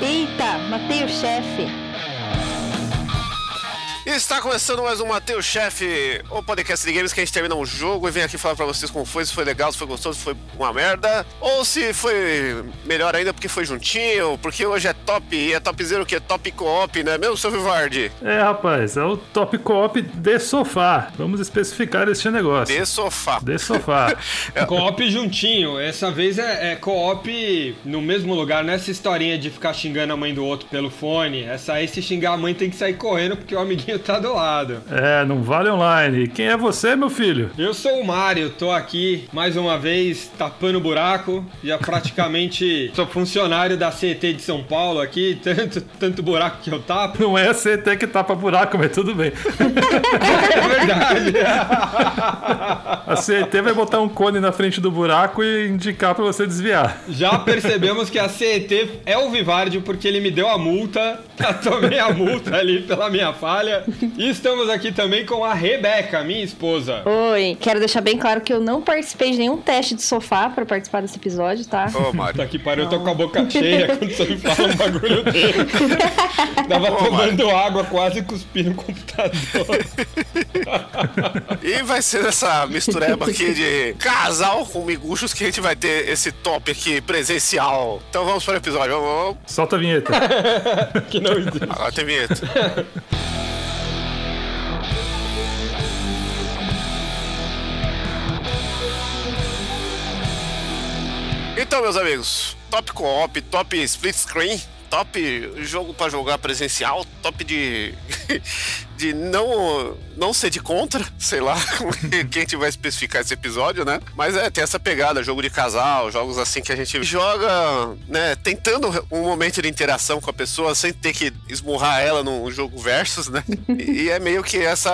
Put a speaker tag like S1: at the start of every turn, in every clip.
S1: Eita, matei o chefe.
S2: Está começando mais um Mateus Chefe, o podcast de games que a gente termina um jogo e vem aqui falar pra vocês como foi, se foi legal, se foi gostoso, se foi uma merda, ou se foi melhor ainda porque foi juntinho, porque hoje é top, e é topzero que é top co-op, né mesmo, seu Vivardi?
S3: É, rapaz, é o top co-op de sofá. Vamos especificar este negócio.
S2: De sofá.
S3: De sofá.
S4: é. Co-op juntinho, essa vez é, é co-op no mesmo lugar, não é essa historinha de ficar xingando a mãe do outro pelo fone, essa aí se xingar a mãe tem que sair correndo porque o amiguinho tá do lado.
S3: É, não vale online. Quem é você, meu filho?
S4: Eu sou o Mário, tô aqui mais uma vez tapando buraco. Já praticamente sou funcionário da CET de São Paulo aqui, tanto, tanto buraco que eu tapo.
S3: Não é a CET que tapa buraco, mas tudo bem.
S4: é verdade.
S3: a CET vai botar um cone na frente do buraco e indicar para você desviar.
S4: Já percebemos que a CET é o Vivardio porque ele me deu a multa. Já tomei a multa ali pela minha falha. E estamos aqui também com a Rebeca, minha esposa.
S1: Oi, quero deixar bem claro que eu não participei de nenhum teste de sofá para participar desse episódio, tá?
S4: Ô, Mário. Tá que pariu, eu tô com a boca cheia quando você me fala um bagulho dele. Tava Ô, tomando Mário. água, quase cuspindo no computador.
S2: e vai ser essa mistureba aqui de casal com miguxos que a gente vai ter esse top aqui presencial. Então vamos para o episódio. Vamos...
S3: Solta a vinheta.
S4: que não existe.
S2: Agora tem vinheta. Então, meus amigos, top co-op, top split screen, top jogo para jogar presencial, top de de não, não ser de contra, sei lá, quem vai especificar esse episódio, né? Mas é, tem essa pegada, jogo de casal, jogos assim que a gente joga, né, tentando um momento de interação com a pessoa sem ter que esmurrar ela num jogo versus, né? E é meio que essa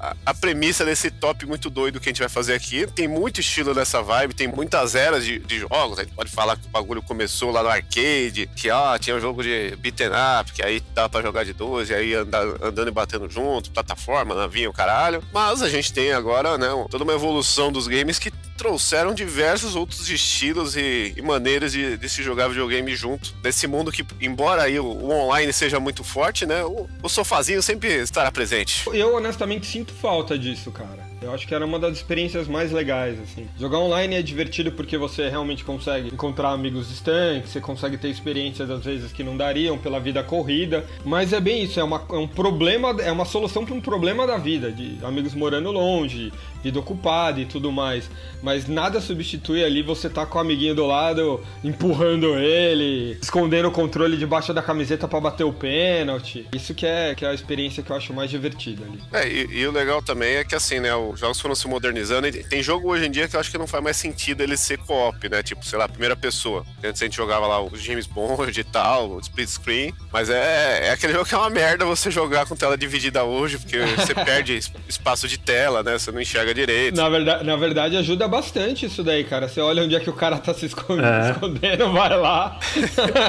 S2: a, a premissa desse top muito doido que a gente vai fazer aqui. Tem muito estilo dessa vibe, tem muitas eras de, de jogos, a gente pode falar que o bagulho começou lá no arcade, que ó, tinha um jogo de beaten up, que aí dá para jogar de 12, aí andar, andando e batendo junto junto, plataforma, navinha, o caralho. Mas a gente tem agora, né, toda uma evolução dos games que trouxeram diversos outros estilos e, e maneiras de, de, se jogar videogame junto. Nesse mundo que, embora aí o, o online seja muito forte, né, o, o sofazinho sempre estará presente.
S4: Eu honestamente sinto falta disso, cara. Eu acho que era uma das experiências mais legais, assim. Jogar online é divertido porque você realmente consegue encontrar amigos distantes, você consegue ter experiências às vezes que não dariam pela vida corrida, mas é bem isso, é, uma, é um problema, é uma solução para um problema da vida, de amigos morando longe, vida ocupada e tudo mais. Mas nada substitui ali você tá com o amiguinho do lado, empurrando ele, escondendo o controle debaixo da camiseta para bater o pênalti. Isso que é, que é a experiência que eu acho mais divertida ali.
S2: É, e, e o legal também é que assim, né, os jogos foram se modernizando e tem jogo hoje em dia que eu acho que não faz mais sentido ele ser co-op, né? Tipo, sei lá, primeira pessoa. Antes a gente jogava lá o James Bond e tal, o split screen. Mas é, é aquele jogo que é uma merda você jogar com tela dividida hoje, porque você perde espaço de tela, né? Você não enxerga direito.
S4: Na verdade, na verdade, ajuda bastante isso daí, cara. Você olha onde é que o cara tá se escondendo, é. escondendo vai lá.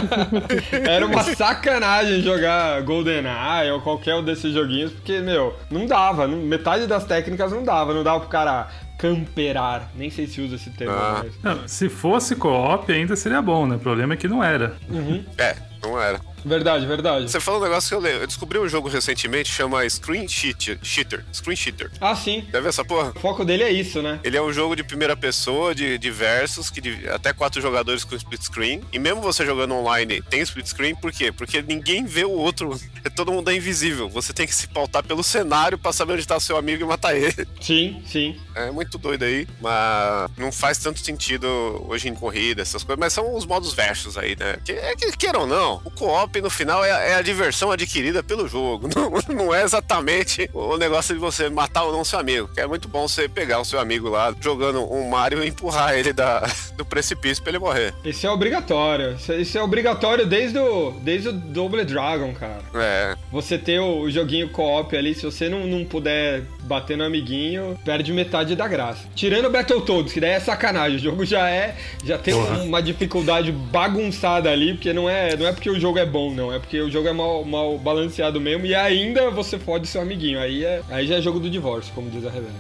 S4: Era uma sacanagem jogar GoldenEye ou qualquer um desses joguinhos, porque, meu, não dava. Metade das técnicas não dava. Não dava pro cara camperar. Nem sei se usa esse termo. Ah.
S3: Mas... Não, se fosse co-op ainda seria bom, né? O problema é que não era.
S4: Uhum.
S2: É, não era.
S4: Verdade, verdade.
S2: Você falou um negócio que eu lembro. Eu descobri um jogo recentemente chama Screen Cheater. Cheater. Screen Cheater.
S4: Ah, sim.
S2: Deve ver essa porra?
S4: O foco dele é isso, né?
S2: Ele é um jogo de primeira pessoa, de, de versus, que de, até quatro jogadores com split screen. E mesmo você jogando online tem split screen, por quê? Porque ninguém vê o outro. Todo mundo é invisível. Você tem que se pautar pelo cenário pra saber onde tá seu amigo e matar ele.
S4: Sim, sim.
S2: É muito doido aí, mas não faz tanto sentido hoje em corrida, essas coisas. Mas são os modos versus aí, né? Que, é que queira ou não, o co-op no final é, é a diversão adquirida pelo jogo. Não, não é exatamente o negócio de você matar ou não seu amigo. Que é muito bom você pegar o seu amigo lá jogando um Mario e empurrar ele da, do precipício pra ele morrer.
S4: Isso é obrigatório. Isso é obrigatório desde o, desde o Double Dragon, cara.
S2: É.
S4: Você ter o, o joguinho co-op ali, se você não, não puder bater no amiguinho, perde metade da graça. Tirando o Battletoads, que daí é sacanagem. O jogo já é. Já tem uhum. uma dificuldade bagunçada ali, porque não é, não é porque o jogo é bom, não. É porque o jogo é mal, mal balanceado mesmo e ainda você fode seu amiguinho. Aí, é, aí já é jogo do divórcio, como diz a Rebeca.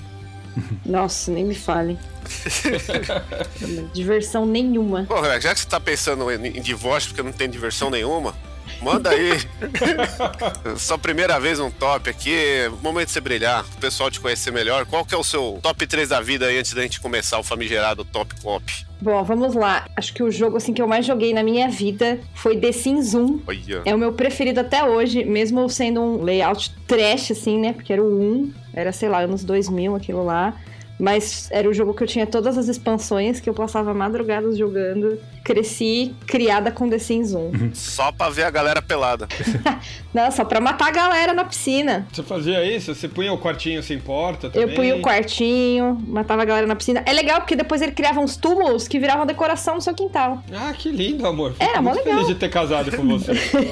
S1: Nossa, nem me falem. diversão nenhuma.
S2: Pô, já que você tá pensando em divórcio porque não tem diversão nenhuma, Manda aí. Sua primeira vez um top aqui, momento de você brilhar, o pessoal te conhecer melhor. Qual que é o seu top 3 da vida aí antes da gente começar o famigerado Top Cop?
S1: Bom, vamos lá. Acho que o jogo assim que eu mais joguei na minha vida foi The Sims 1.
S2: Olha.
S1: É o meu preferido até hoje, mesmo sendo um layout trash assim, né? Porque era o 1, era sei lá, anos 2000 aquilo lá. Mas era o jogo que eu tinha todas as expansões, que eu passava madrugadas jogando. Cresci criada com The Sims 1.
S2: Só pra ver a galera pelada.
S1: Não, só pra matar a galera na piscina.
S4: Você fazia isso? Você punha o quartinho sem porta também?
S1: Eu punha o quartinho, matava a galera na piscina. É legal porque depois ele criava uns túmulos que viravam decoração no seu quintal.
S4: Ah, que lindo, amor. Fico
S1: Era, mó
S4: muito
S1: legal.
S4: feliz de ter casado com você.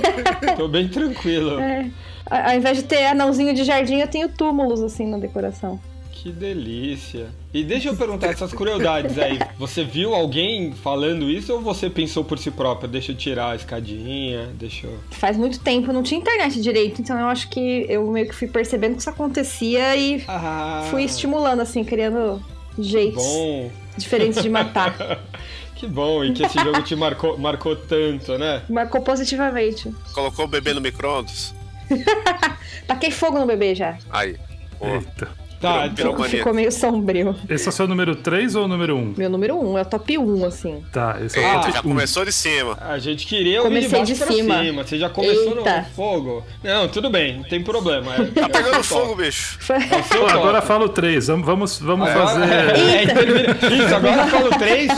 S4: Tô bem tranquilo.
S1: É. A- Ao invés de ter anãozinho de jardim, eu tenho túmulos assim na decoração.
S4: Que delícia. E deixa eu perguntar essas crueldades aí. Você viu alguém falando isso ou você pensou por si próprio? Deixa eu tirar a escadinha, deixa eu...
S1: Faz muito tempo, não tinha internet direito, então eu acho que eu meio que fui percebendo que isso acontecia e
S4: Ah,
S1: fui estimulando, assim, criando jeitos
S4: bom.
S1: diferentes de matar.
S4: Que bom, e que esse jogo te marcou, marcou tanto, né?
S1: Marcou positivamente.
S2: Colocou o bebê no micro-ondas?
S1: Taquei fogo no bebê já.
S2: Aí. Pô,
S3: Eita.
S4: Tá,
S2: Virou-
S4: então,
S2: virou mania.
S1: Ficou meio sombrio.
S3: Esse é o seu número 3 ou o número 1?
S1: Meu número um, é o top 1, assim.
S3: Tá, esse é o
S4: Ah,
S3: top
S2: já
S3: 1.
S2: começou de cima.
S4: a gente queria ouvir de
S1: Comecei de
S4: pra
S1: cima.
S4: cima. Você já começou
S1: Eita.
S4: no fogo. Não, tudo bem, não tem problema. É,
S2: Tá pegando
S4: é o
S2: fogo, bicho.
S4: É o
S3: Pô, agora fala o 3. Vamos, vamos, vamos
S4: Agora-
S3: fazer.
S4: É, termina- Isso, agora fala o 3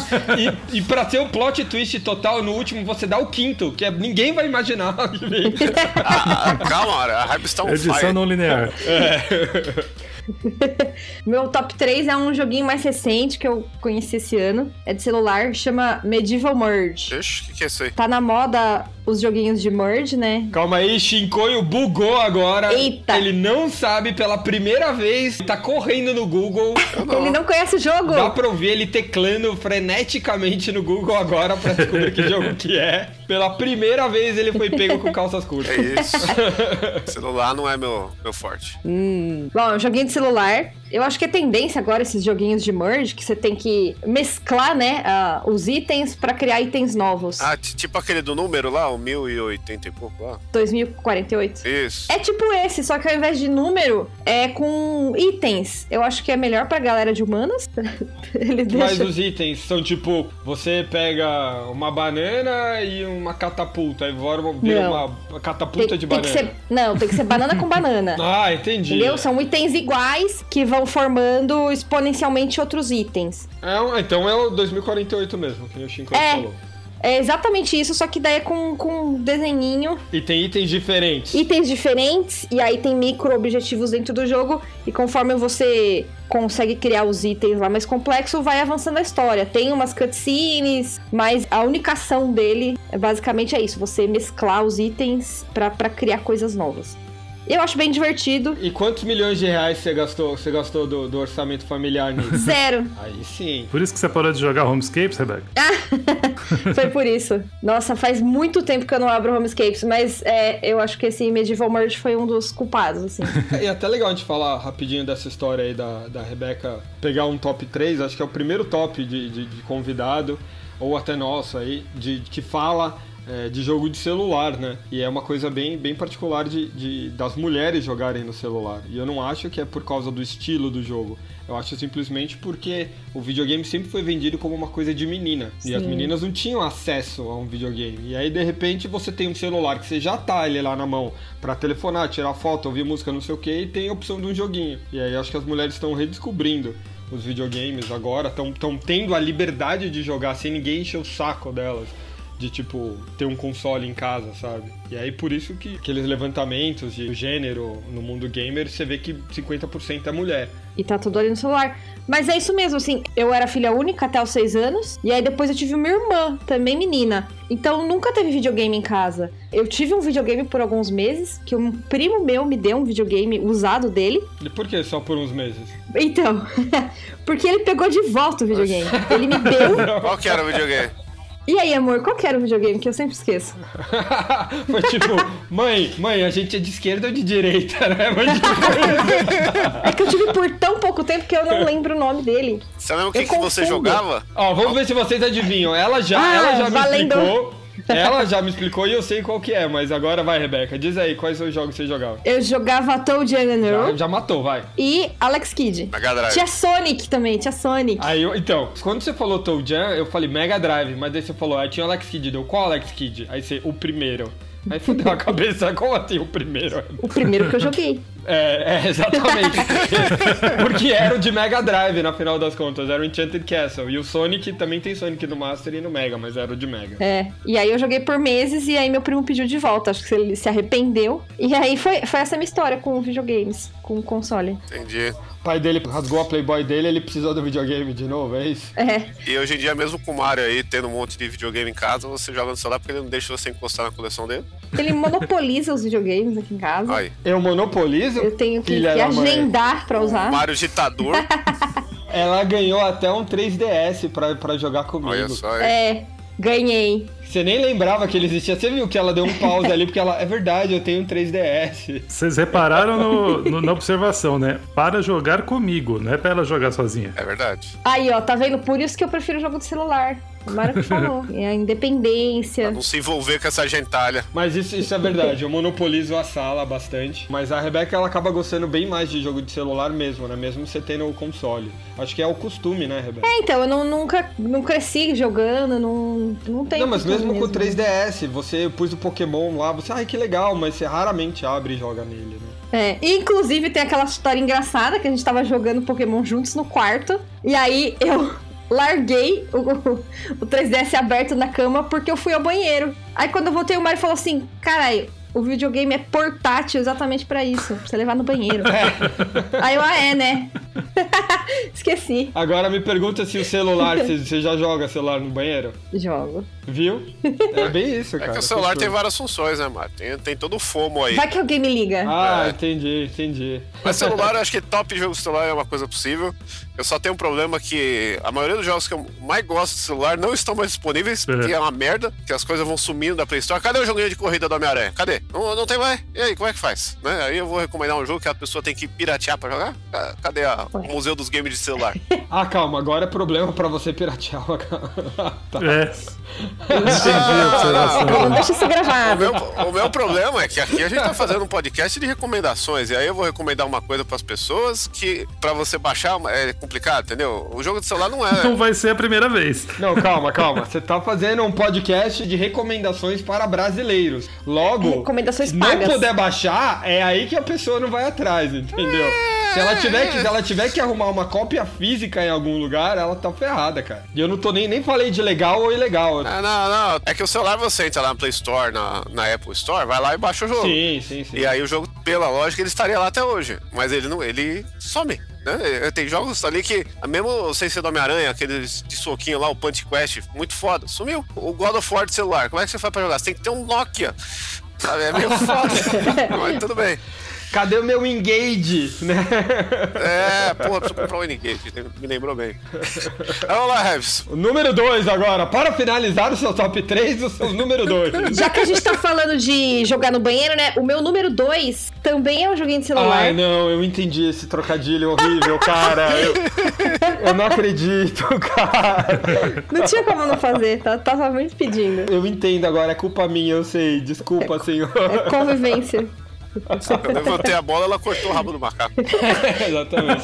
S4: e, e pra ter o plot twist total, no último você dá o quinto, que é, ninguém vai imaginar.
S2: Ah, calma, a hype está on
S3: Edição
S2: fire.
S3: não linear.
S1: Meu top 3 é um joguinho mais recente que eu conheci esse ano. É de celular, chama Medieval Merge.
S2: Ixi, o que, que é isso aí?
S1: Tá na moda os joguinhos de Merge, né?
S4: Calma aí, Shinkoio bugou agora.
S1: Eita.
S4: Ele não sabe pela primeira vez, tá correndo no Google.
S1: Ele não conhece o jogo.
S4: Dá pra ouvir ele teclando freneticamente no Google agora pra descobrir que jogo que é. Pela primeira vez ele foi pego com calças curtas.
S2: É isso. Celular não é meu, meu forte.
S1: Bom, é um joguinho de celular. Eu acho que é tendência agora esses joguinhos de merge que você tem que mesclar, né, ah, os itens pra criar itens novos.
S2: Ah, ti- tipo aquele do número lá, o 1080 e pouco lá.
S1: 2048.
S2: Isso.
S1: É tipo esse, só que ao invés de número, é com itens. Eu acho que é melhor pra galera de humanas. Ele
S4: Mas
S1: deixa.
S4: os itens são tipo, você pega uma banana e uma catapulta, aí vira
S1: Não.
S4: uma catapulta
S1: Tem,
S4: de
S1: tem
S4: banana.
S1: que ser, não, tem que ser banana com banana.
S4: Ah, entendi.
S1: Entendeu? São itens iguais que vão formando exponencialmente outros itens.
S4: É então é o 2048 mesmo, que o Shinko
S1: É.
S4: falou.
S1: É exatamente isso, só que daí é com, com um desenhinho,
S4: E tem itens diferentes.
S1: itens diferentes, e aí tem micro objetivos dentro do jogo, e conforme você consegue criar os itens lá mais complexo, vai avançando a história. Tem umas cutscenes, mas a única ação dele é basicamente é isso, você mesclar os itens pra criar coisas novas. Eu acho bem divertido.
S4: E quantos milhões de reais você gastou, você gastou do, do orçamento familiar nisso?
S1: Zero.
S4: Aí sim.
S3: Por isso que você parou de jogar Homescapes, Rebeca?
S1: Foi por isso. Nossa, faz muito tempo que eu não abro Homescapes, mas é, eu acho que esse Medieval Merge foi um dos culpados, assim.
S4: É, E é até legal a gente falar rapidinho dessa história aí da, da Rebeca pegar um top 3, acho que é o primeiro top de, de, de convidado, ou até nosso aí, de, que fala é, de jogo de celular, né? E é uma coisa bem, bem particular de, de- das mulheres jogarem no celular. E eu não acho que é por causa do estilo do jogo. Eu acho simplesmente porque o videogame sempre foi vendido como uma coisa de menina. E as
S1: Sim.
S4: meninas não tinham acesso a um videogame. E aí, de repente, você tem um celular que você já tá ele lá na mão pra telefonar, tirar foto, ouvir música, não sei o que, e tem a opção de um joguinho. E aí acho que as mulheres estão redescobrindo os videogames agora, estão tendo a liberdade de jogar sem ninguém encher o saco delas. De tipo, ter um console em casa, sabe? E aí por isso que aqueles levantamentos de gênero no mundo gamer, você vê que 50% é mulher.
S1: E tá tudo ali no celular. Mas é isso mesmo, assim, eu era filha única até os seis anos, e aí depois eu tive uma irmã, também menina. Então nunca teve videogame em casa. Eu tive um videogame por alguns meses, que um primo meu me deu um videogame usado dele.
S4: E por que só por uns meses?
S1: Então, porque ele pegou de volta o videogame. Ele me deu.
S2: Qual que era o videogame?
S1: E aí, amor, qual que era o videogame que eu sempre esqueço?
S4: Foi tipo, mãe, mãe, a gente é de esquerda ou de direita, né? Mas, tipo,
S1: É que eu tive por tão pouco tempo que eu não lembro o nome dele.
S2: Você lembra o que, que você jogava?
S4: Ó, vamos ver se vocês adivinham. Ela já,
S1: Ah,
S4: ela já me
S1: valendo.
S4: explicou Ela já me explicou e eu sei qual que é, mas agora vai, Rebeca. Diz aí, quais são os jogos que você jogava?
S1: Eu jogava Toad and
S4: Já, já matou, vai.
S1: e Alex Kidd.
S2: Mega Drive.
S1: Tinha Sonic também, tinha Sonic.
S4: Aí eu, então, quando você falou Toe Jam, eu falei Mega Drive, mas daí você falou, aí tinha o Alex Kidd, deu qual Alex Kidd? Aí você, o primeiro. Aí fudeu a cabeça, como assim o primeiro?
S1: O primeiro que eu joguei.
S4: É, é exatamente. Porque, era o de Mega Drive, na final das contas, era o Enchanted Castle. E o Sonic também tem Sonic no Master e no Mega, mas era o de Mega.
S1: É. E aí eu joguei por meses e aí meu primo pediu de volta. Acho que ele se arrependeu. E aí foi, foi essa minha história com videogames, com console.
S2: Entendi.
S4: O pai dele rasgou a Playboy dele, ele precisou do videogame de novo, é isso?
S1: É.
S2: E hoje em dia, mesmo com o Mario aí, tendo um monte de videogame em casa, você joga no celular porque ele não deixa você encostar na coleção dele.
S1: Ele monopoliza os videogames aqui em casa.
S2: Aí.
S4: Eu monopolizo?
S1: Eu tenho que, que agendar pra usar.
S2: Mario ditador.
S4: Ela ganhou até um 3DS pra, pra jogar comigo.
S2: Olha só, hein?
S1: É, ganhei.
S4: Você nem lembrava que ele existia. Você viu que ela deu um pause ali, porque ela. É verdade, eu tenho um 3DS.
S3: Vocês repararam no- no- na observação, né? Para jogar comigo, não é pra ela jogar sozinha.
S2: É verdade.
S1: Aí, ó, tá vendo? Por isso que eu prefiro jogo de celular. Mário que falou. É a independência.
S2: Não se envolver com essa gentalha.
S4: Mas isso, isso é verdade, eu monopolizo a sala bastante. Mas a Rebeca ela acaba gostando bem mais de jogo de celular mesmo, né? Mesmo você tendo o console. Acho que é o costume, né, Rebeca?
S1: É, então, eu não, nunca não cresci jogando, não, não tenho.
S4: Não, mas
S1: costume
S4: mesmo com o 3DS, você pôs o Pokémon lá, você, ai que legal, mas você raramente abre e joga nele, né?
S1: É, inclusive tem aquela história engraçada que a gente tava jogando Pokémon juntos no quarto. E aí eu larguei o, o 3DS aberto na cama porque eu fui ao banheiro. Aí quando eu voltei, o Mario falou assim: caralho. O videogame é portátil exatamente pra isso, pra você levar no banheiro. Aí eu, ah, é, né? Esqueci.
S4: Agora me pergunta se o celular, você, já joga celular no banheiro?
S1: Jogo.
S4: Viu? É bem isso,
S2: É
S4: cara.
S2: que o celular
S4: fechou.
S2: tem várias funções, né, Mario? Tem, tem todo o FOMO aí.
S1: Vai que alguém me liga.
S4: Ah,
S2: É.
S4: entendi, entendi.
S2: Mas celular, eu acho que top jogo de celular é uma coisa possível. Eu só tenho um problema que a maioria dos jogos que eu mais gosto de celular não estão mais disponíveis,
S3: É.
S2: que é uma merda, que as coisas vão sumindo da Play Store. Cadê o joguinho de corrida do Homem-Aranha? Cadê? Não, não tem mais? E aí, como é que faz? Né? Aí eu vou recomendar um jogo que a pessoa tem que piratear pra jogar? Ca- Cadê a- o Museu dos Games de celular?
S4: Ah, calma, agora é problema pra você piratear. tá.
S3: É. Entendi a observação.
S1: Não deixa isso
S2: O
S1: gravado.
S2: meu, o meu problema é que aqui a gente tá fazendo um podcast de recomendações, e aí eu vou recomendar uma coisa pras pessoas que pra você baixar é complicado, entendeu? O jogo de celular não é.
S3: Não vai ser a primeira vez.
S4: Não, calma, calma. Você tá fazendo um podcast de recomendações para brasileiros. Logo,
S1: Recomendações
S4: se não puder baixar, é aí que a pessoa não vai atrás, entendeu? Se ela, tiver que, se ela tiver que arrumar uma cópia física em algum lugar, ela tá ferrada, cara. E eu não tô nem, nem falei de legal ou ilegal.
S2: Ah, não, não. É que o celular você entra lá na Play Store, na, na Apple Store, vai lá e baixa o jogo.
S4: Sim, sim, sim.
S2: E aí o jogo, pela lógica, ele estaria lá até hoje. Mas ele não, ele some. Né? Tem jogos ali que, mesmo sem ser do Homem-Aranha, aqueles de soquinho lá, o Punch Quest, muito foda, sumiu. O God of War de celular, como é que você faz pra jogar? Você tem que ter um Nokia. Sabe? É meio foda. Mas tudo bem.
S4: Cadê o meu engage, né?
S2: É, porra, preciso comprar um N-Gage, me lembrou bem. Vamos lá, Revis.
S4: O número 2 agora. Para finalizar o seu top 3, o seu número 2.
S1: Já que a gente tá falando de jogar no banheiro, né? O meu número 2 também é um joguinho de celular.
S4: Ai, não, eu entendi esse trocadilho horrível, cara. Eu, eu não acredito, cara.
S1: Não tinha como não fazer, tá? Tava muito pedindo.
S4: Eu entendo agora, é culpa minha, eu sei. Desculpa, senhor.
S1: É convivência.
S2: Eu levantei a bola, ela cortou o rabo do macaco.
S4: Exatamente.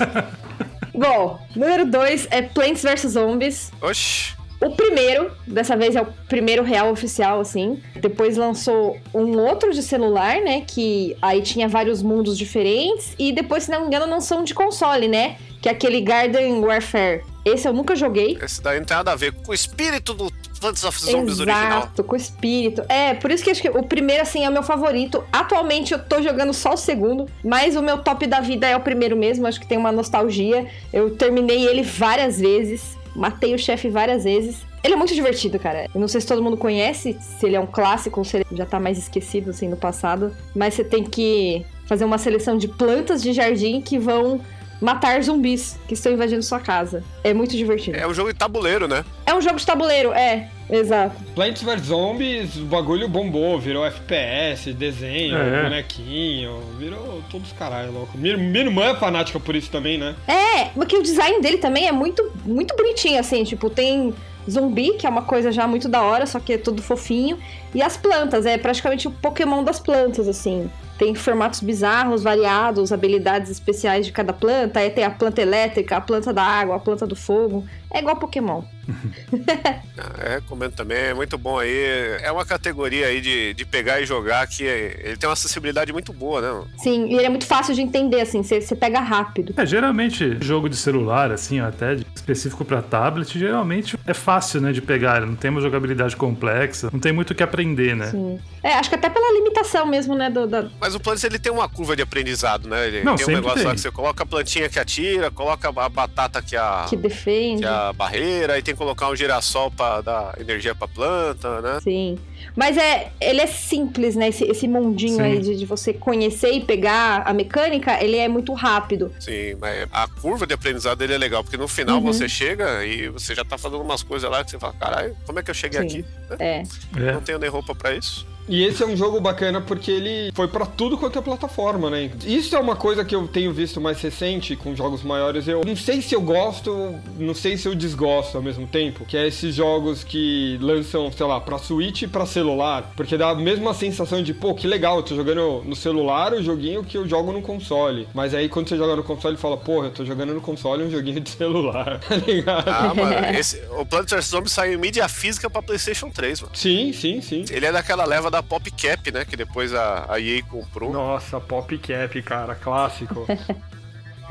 S1: Bom, número 2 é Plants vs Zombies.
S2: Oxi.
S1: O primeiro, dessa vez é o primeiro real oficial, assim. Depois lançou um outro de celular, né? Que aí tinha vários mundos diferentes. E depois, se não me engano, lançou um de console, né? Que é aquele Garden Warfare. Esse eu nunca joguei.
S2: Esse daí não tem nada a ver com o espírito do Plants of Zombies original.
S1: Exato, com o espírito. É, por isso que acho que o primeiro, assim, é o meu favorito. Atualmente eu tô jogando só o segundo, mas o meu top da vida é o primeiro mesmo. Acho que tem uma nostalgia. Eu terminei ele várias vezes, matei o chefe várias vezes. Ele é muito divertido, cara. Eu não sei se todo mundo conhece, se ele é um clássico ou se ele já tá mais esquecido, assim, no passado. Mas você tem que fazer uma seleção de plantas de jardim que vão matar zumbis que estão invadindo sua casa. É muito divertido.
S2: É um jogo de tabuleiro, né?
S1: É um jogo de tabuleiro, é. Exato.
S4: Plants vs Zombies, o bagulho bombou, virou FPS, desenho,
S3: É.
S4: bonequinho, virou todos caralho, louco. Minha, minha irmã é fanática por isso também, né?
S1: É, porque o design dele também é muito, muito bonitinho, assim, tipo, tem zumbi, que é uma coisa já muito da hora, só que é tudo fofinho. E as plantas, é praticamente o Pokémon das plantas, assim. Tem formatos bizarros, variados, habilidades especiais de cada planta. Aí tem a planta elétrica, a planta da água, a planta do fogo. É igual Pokémon.
S2: É, recomendo também, é muito bom aí. É uma categoria aí de, de pegar e jogar que ele tem uma acessibilidade muito boa, né?
S1: Sim, e ele é muito fácil de entender, assim, você, você pega rápido.
S3: É, geralmente, jogo de celular, assim, até de- específico pra tablet, geralmente é fácil, né, de pegar. Não tem uma jogabilidade complexa, não tem muito o que aprender, né?
S1: Sim. É, acho que até pela limitação mesmo, né, do, da...
S2: Mas o Plants ele tem uma curva de aprendizado, né? Ele
S3: Não,
S2: tem um
S3: sempre
S2: negócio lá
S3: tem.
S2: que você coloca a plantinha que atira, coloca a batata que a,
S1: que defende.
S2: que é a barreira, aí tem que colocar um girassol pra dar energia pra planta, né?
S1: Sim. Mas é, ele é simples, né? Esse, esse mundinho
S3: Sim.
S1: aí de, de você conhecer e pegar a mecânica, ele é muito rápido.
S2: Sim, mas a curva de aprendizado dele é legal, porque no final
S1: Uhum.
S2: você chega e você já tá fazendo umas coisas lá que você fala, caralho, como é que eu cheguei
S1: Sim.
S2: aqui?
S1: É.
S3: É.
S2: Não tenho nem roupa pra isso.
S4: E esse é um jogo bacana porque ele foi pra tudo quanto é plataforma, né? Isso é uma coisa que eu tenho visto mais recente com jogos maiores. Eu não sei se eu gosto, não sei se eu desgosto ao mesmo tempo, que é esses jogos que lançam, sei lá, pra Switch e pra celular, porque dá a mesma sensação de, pô, que legal, eu tô jogando no celular o joguinho que eu jogo no console. Mas aí quando você joga no console, fala, porra, eu tô jogando no console um joguinho de celular, tá ligado?
S2: Ah, mano, esse, o Plants vs Zombies saiu em mídia física pra PlayStation 3, mano.
S4: Sim, sim, sim.
S2: Ele é daquela leva da PopCap, né? Que depois a, a EA comprou.
S4: Nossa, Pop Cap, cara, clássico.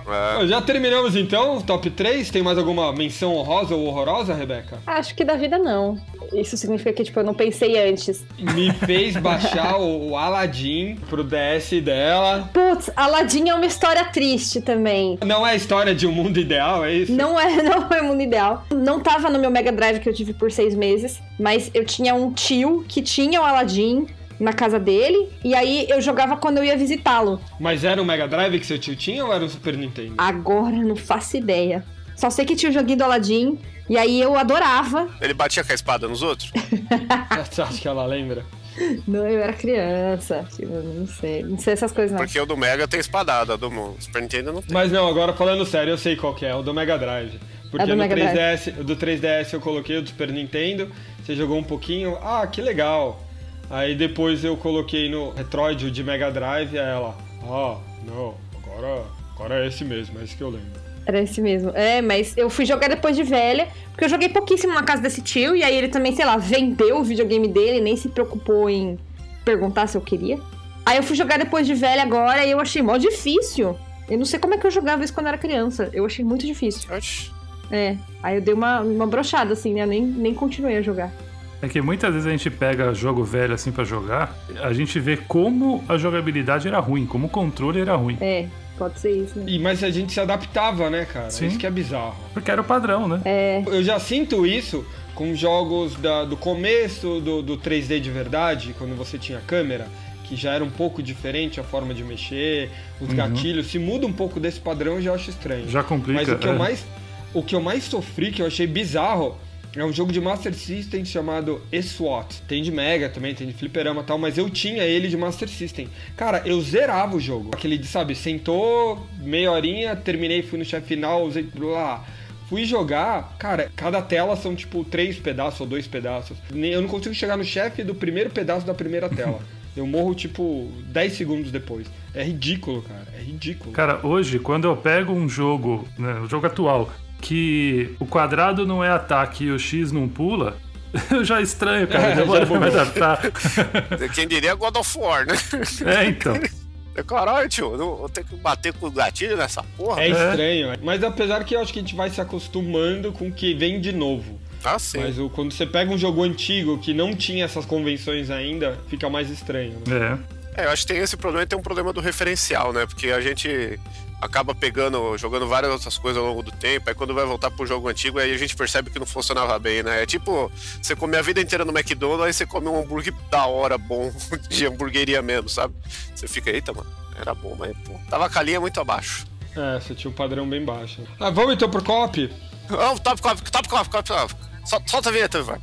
S2: É,
S4: Já terminamos então o top 3? Tem mais alguma menção honrosa ou horrorosa, Rebeca?
S1: Acho que da vida não. Isso significa que, tipo, eu não pensei antes.
S4: Me fez baixar o, o Aladdin pro DS dela.
S1: Putz, Aladdin é uma história triste também.
S4: Não é a história de um mundo ideal, é isso?
S1: Não é, não é o mundo ideal. Não tava no meu Mega Drive que eu tive por seis meses, mas eu tinha um tio que tinha o Aladdin na casa dele, e aí eu jogava quando eu ia visitá-lo.
S4: Mas era um Mega Drive que seu tio tinha ou era um Super Nintendo?
S1: Agora eu não faço ideia. Só sei que tinha o joguinho do Aladdin, e aí eu adorava.
S2: ele batia com a espada nos outros?
S4: Você acha que ela lembra?
S1: Não, eu era criança. Tipo, não sei. Não sei essas coisas, não.
S2: Porque o do Mega tem espadada, do Super Nintendo não tem.
S4: Mas não, agora falando sério, eu sei qual que é, o do Mega Drive. Porque
S1: É do
S4: no
S1: Mega
S4: 3DS, o do 3DS eu coloquei o do Super Nintendo, você jogou um pouquinho, ah, que legal. Aí depois eu coloquei no Retroid o de Mega Drive, aí ela, ah, não, agora, agora é esse mesmo, é esse que eu lembro.
S1: Era esse mesmo. É, mas eu fui jogar depois de velha, porque eu joguei pouquíssimo na casa desse tio, e aí ele também, sei lá, vendeu o videogame dele, nem se preocupou em perguntar se eu queria. Aí eu fui jogar depois de velha agora, e eu achei mó difícil. Eu não sei como é que eu jogava isso quando eu era criança. Eu achei muito difícil.
S2: Oxi.
S1: É. Aí eu dei uma, uma brochada, assim, né? Eu nem, nem continuei a jogar.
S3: É que muitas vezes a gente pega jogo velho assim pra jogar, a gente vê como a jogabilidade era ruim, como o controle era ruim.
S1: É, pode ser isso, né?
S4: E, mas a gente se adaptava, né, cara?
S3: Sim.
S4: Isso que é bizarro.
S3: Porque era o padrão, né?
S1: É,
S4: Eu já sinto isso com jogos da- do começo do, do 3D de verdade, quando você tinha câmera, que já era um pouco diferente a forma de mexer, os gatilhos. Se muda um pouco desse padrão, eu já acho estranho.
S3: Já complica.
S4: Mas o que, eu
S3: é.
S4: mais, o que eu mais sofri, que eu achei bizarro, é um jogo de Master System chamado E-SWAT. Tem de Mega também, tem de Fliperama e tal, mas eu tinha ele de Master System. Cara, eu zerava o jogo. Aquele, de, sabe, sentou, meia horinha, terminei, fui no chefe final, usei lá. Fui jogar, cara, cada tela são tipo três pedaços ou dois pedaços. Eu não consigo chegar no chefe do primeiro pedaço da primeira tela. Eu morro, tipo, 10 segundos depois. É ridículo, cara. É ridículo.
S3: Cara, hoje, quando eu pego um jogo, né, um jogo atual, que o quadrado não é ataque e o X não pula, eu já estranho, cara.
S4: É,
S3: Demora
S4: já
S3: pra me adaptar.
S2: Quem diria God of War, né?
S3: É, então.
S2: Caralho, tio, eu vou ter que bater com o gatilho nessa porra.
S4: É estranho, mas apesar que eu acho que a gente vai se acostumando com o que vem de novo.
S2: Ah, sim.
S4: Mas o- quando você pega um jogo antigo que não tinha essas convenções ainda, fica mais estranho. Né?
S3: É.
S2: É, eu acho que tem esse problema e tem um problema do referencial, né? Porque a gente acaba pegando, jogando várias outras coisas ao longo do tempo, aí quando vai voltar pro jogo antigo, aí a gente percebe que não funcionava bem, né? É tipo, você come a vida inteira no McDonald's, aí você come um hambúrguer da hora, bom, de hamburgueria mesmo, sabe? Você fica, eita, mano, era bom, mas pô, tava a linha muito abaixo.
S4: É, você tinha um padrão bem baixo. Ah, vamos então pro cop?
S2: Ah, top cop, top cop, top cop. Sol- Solta a vinheta, vai.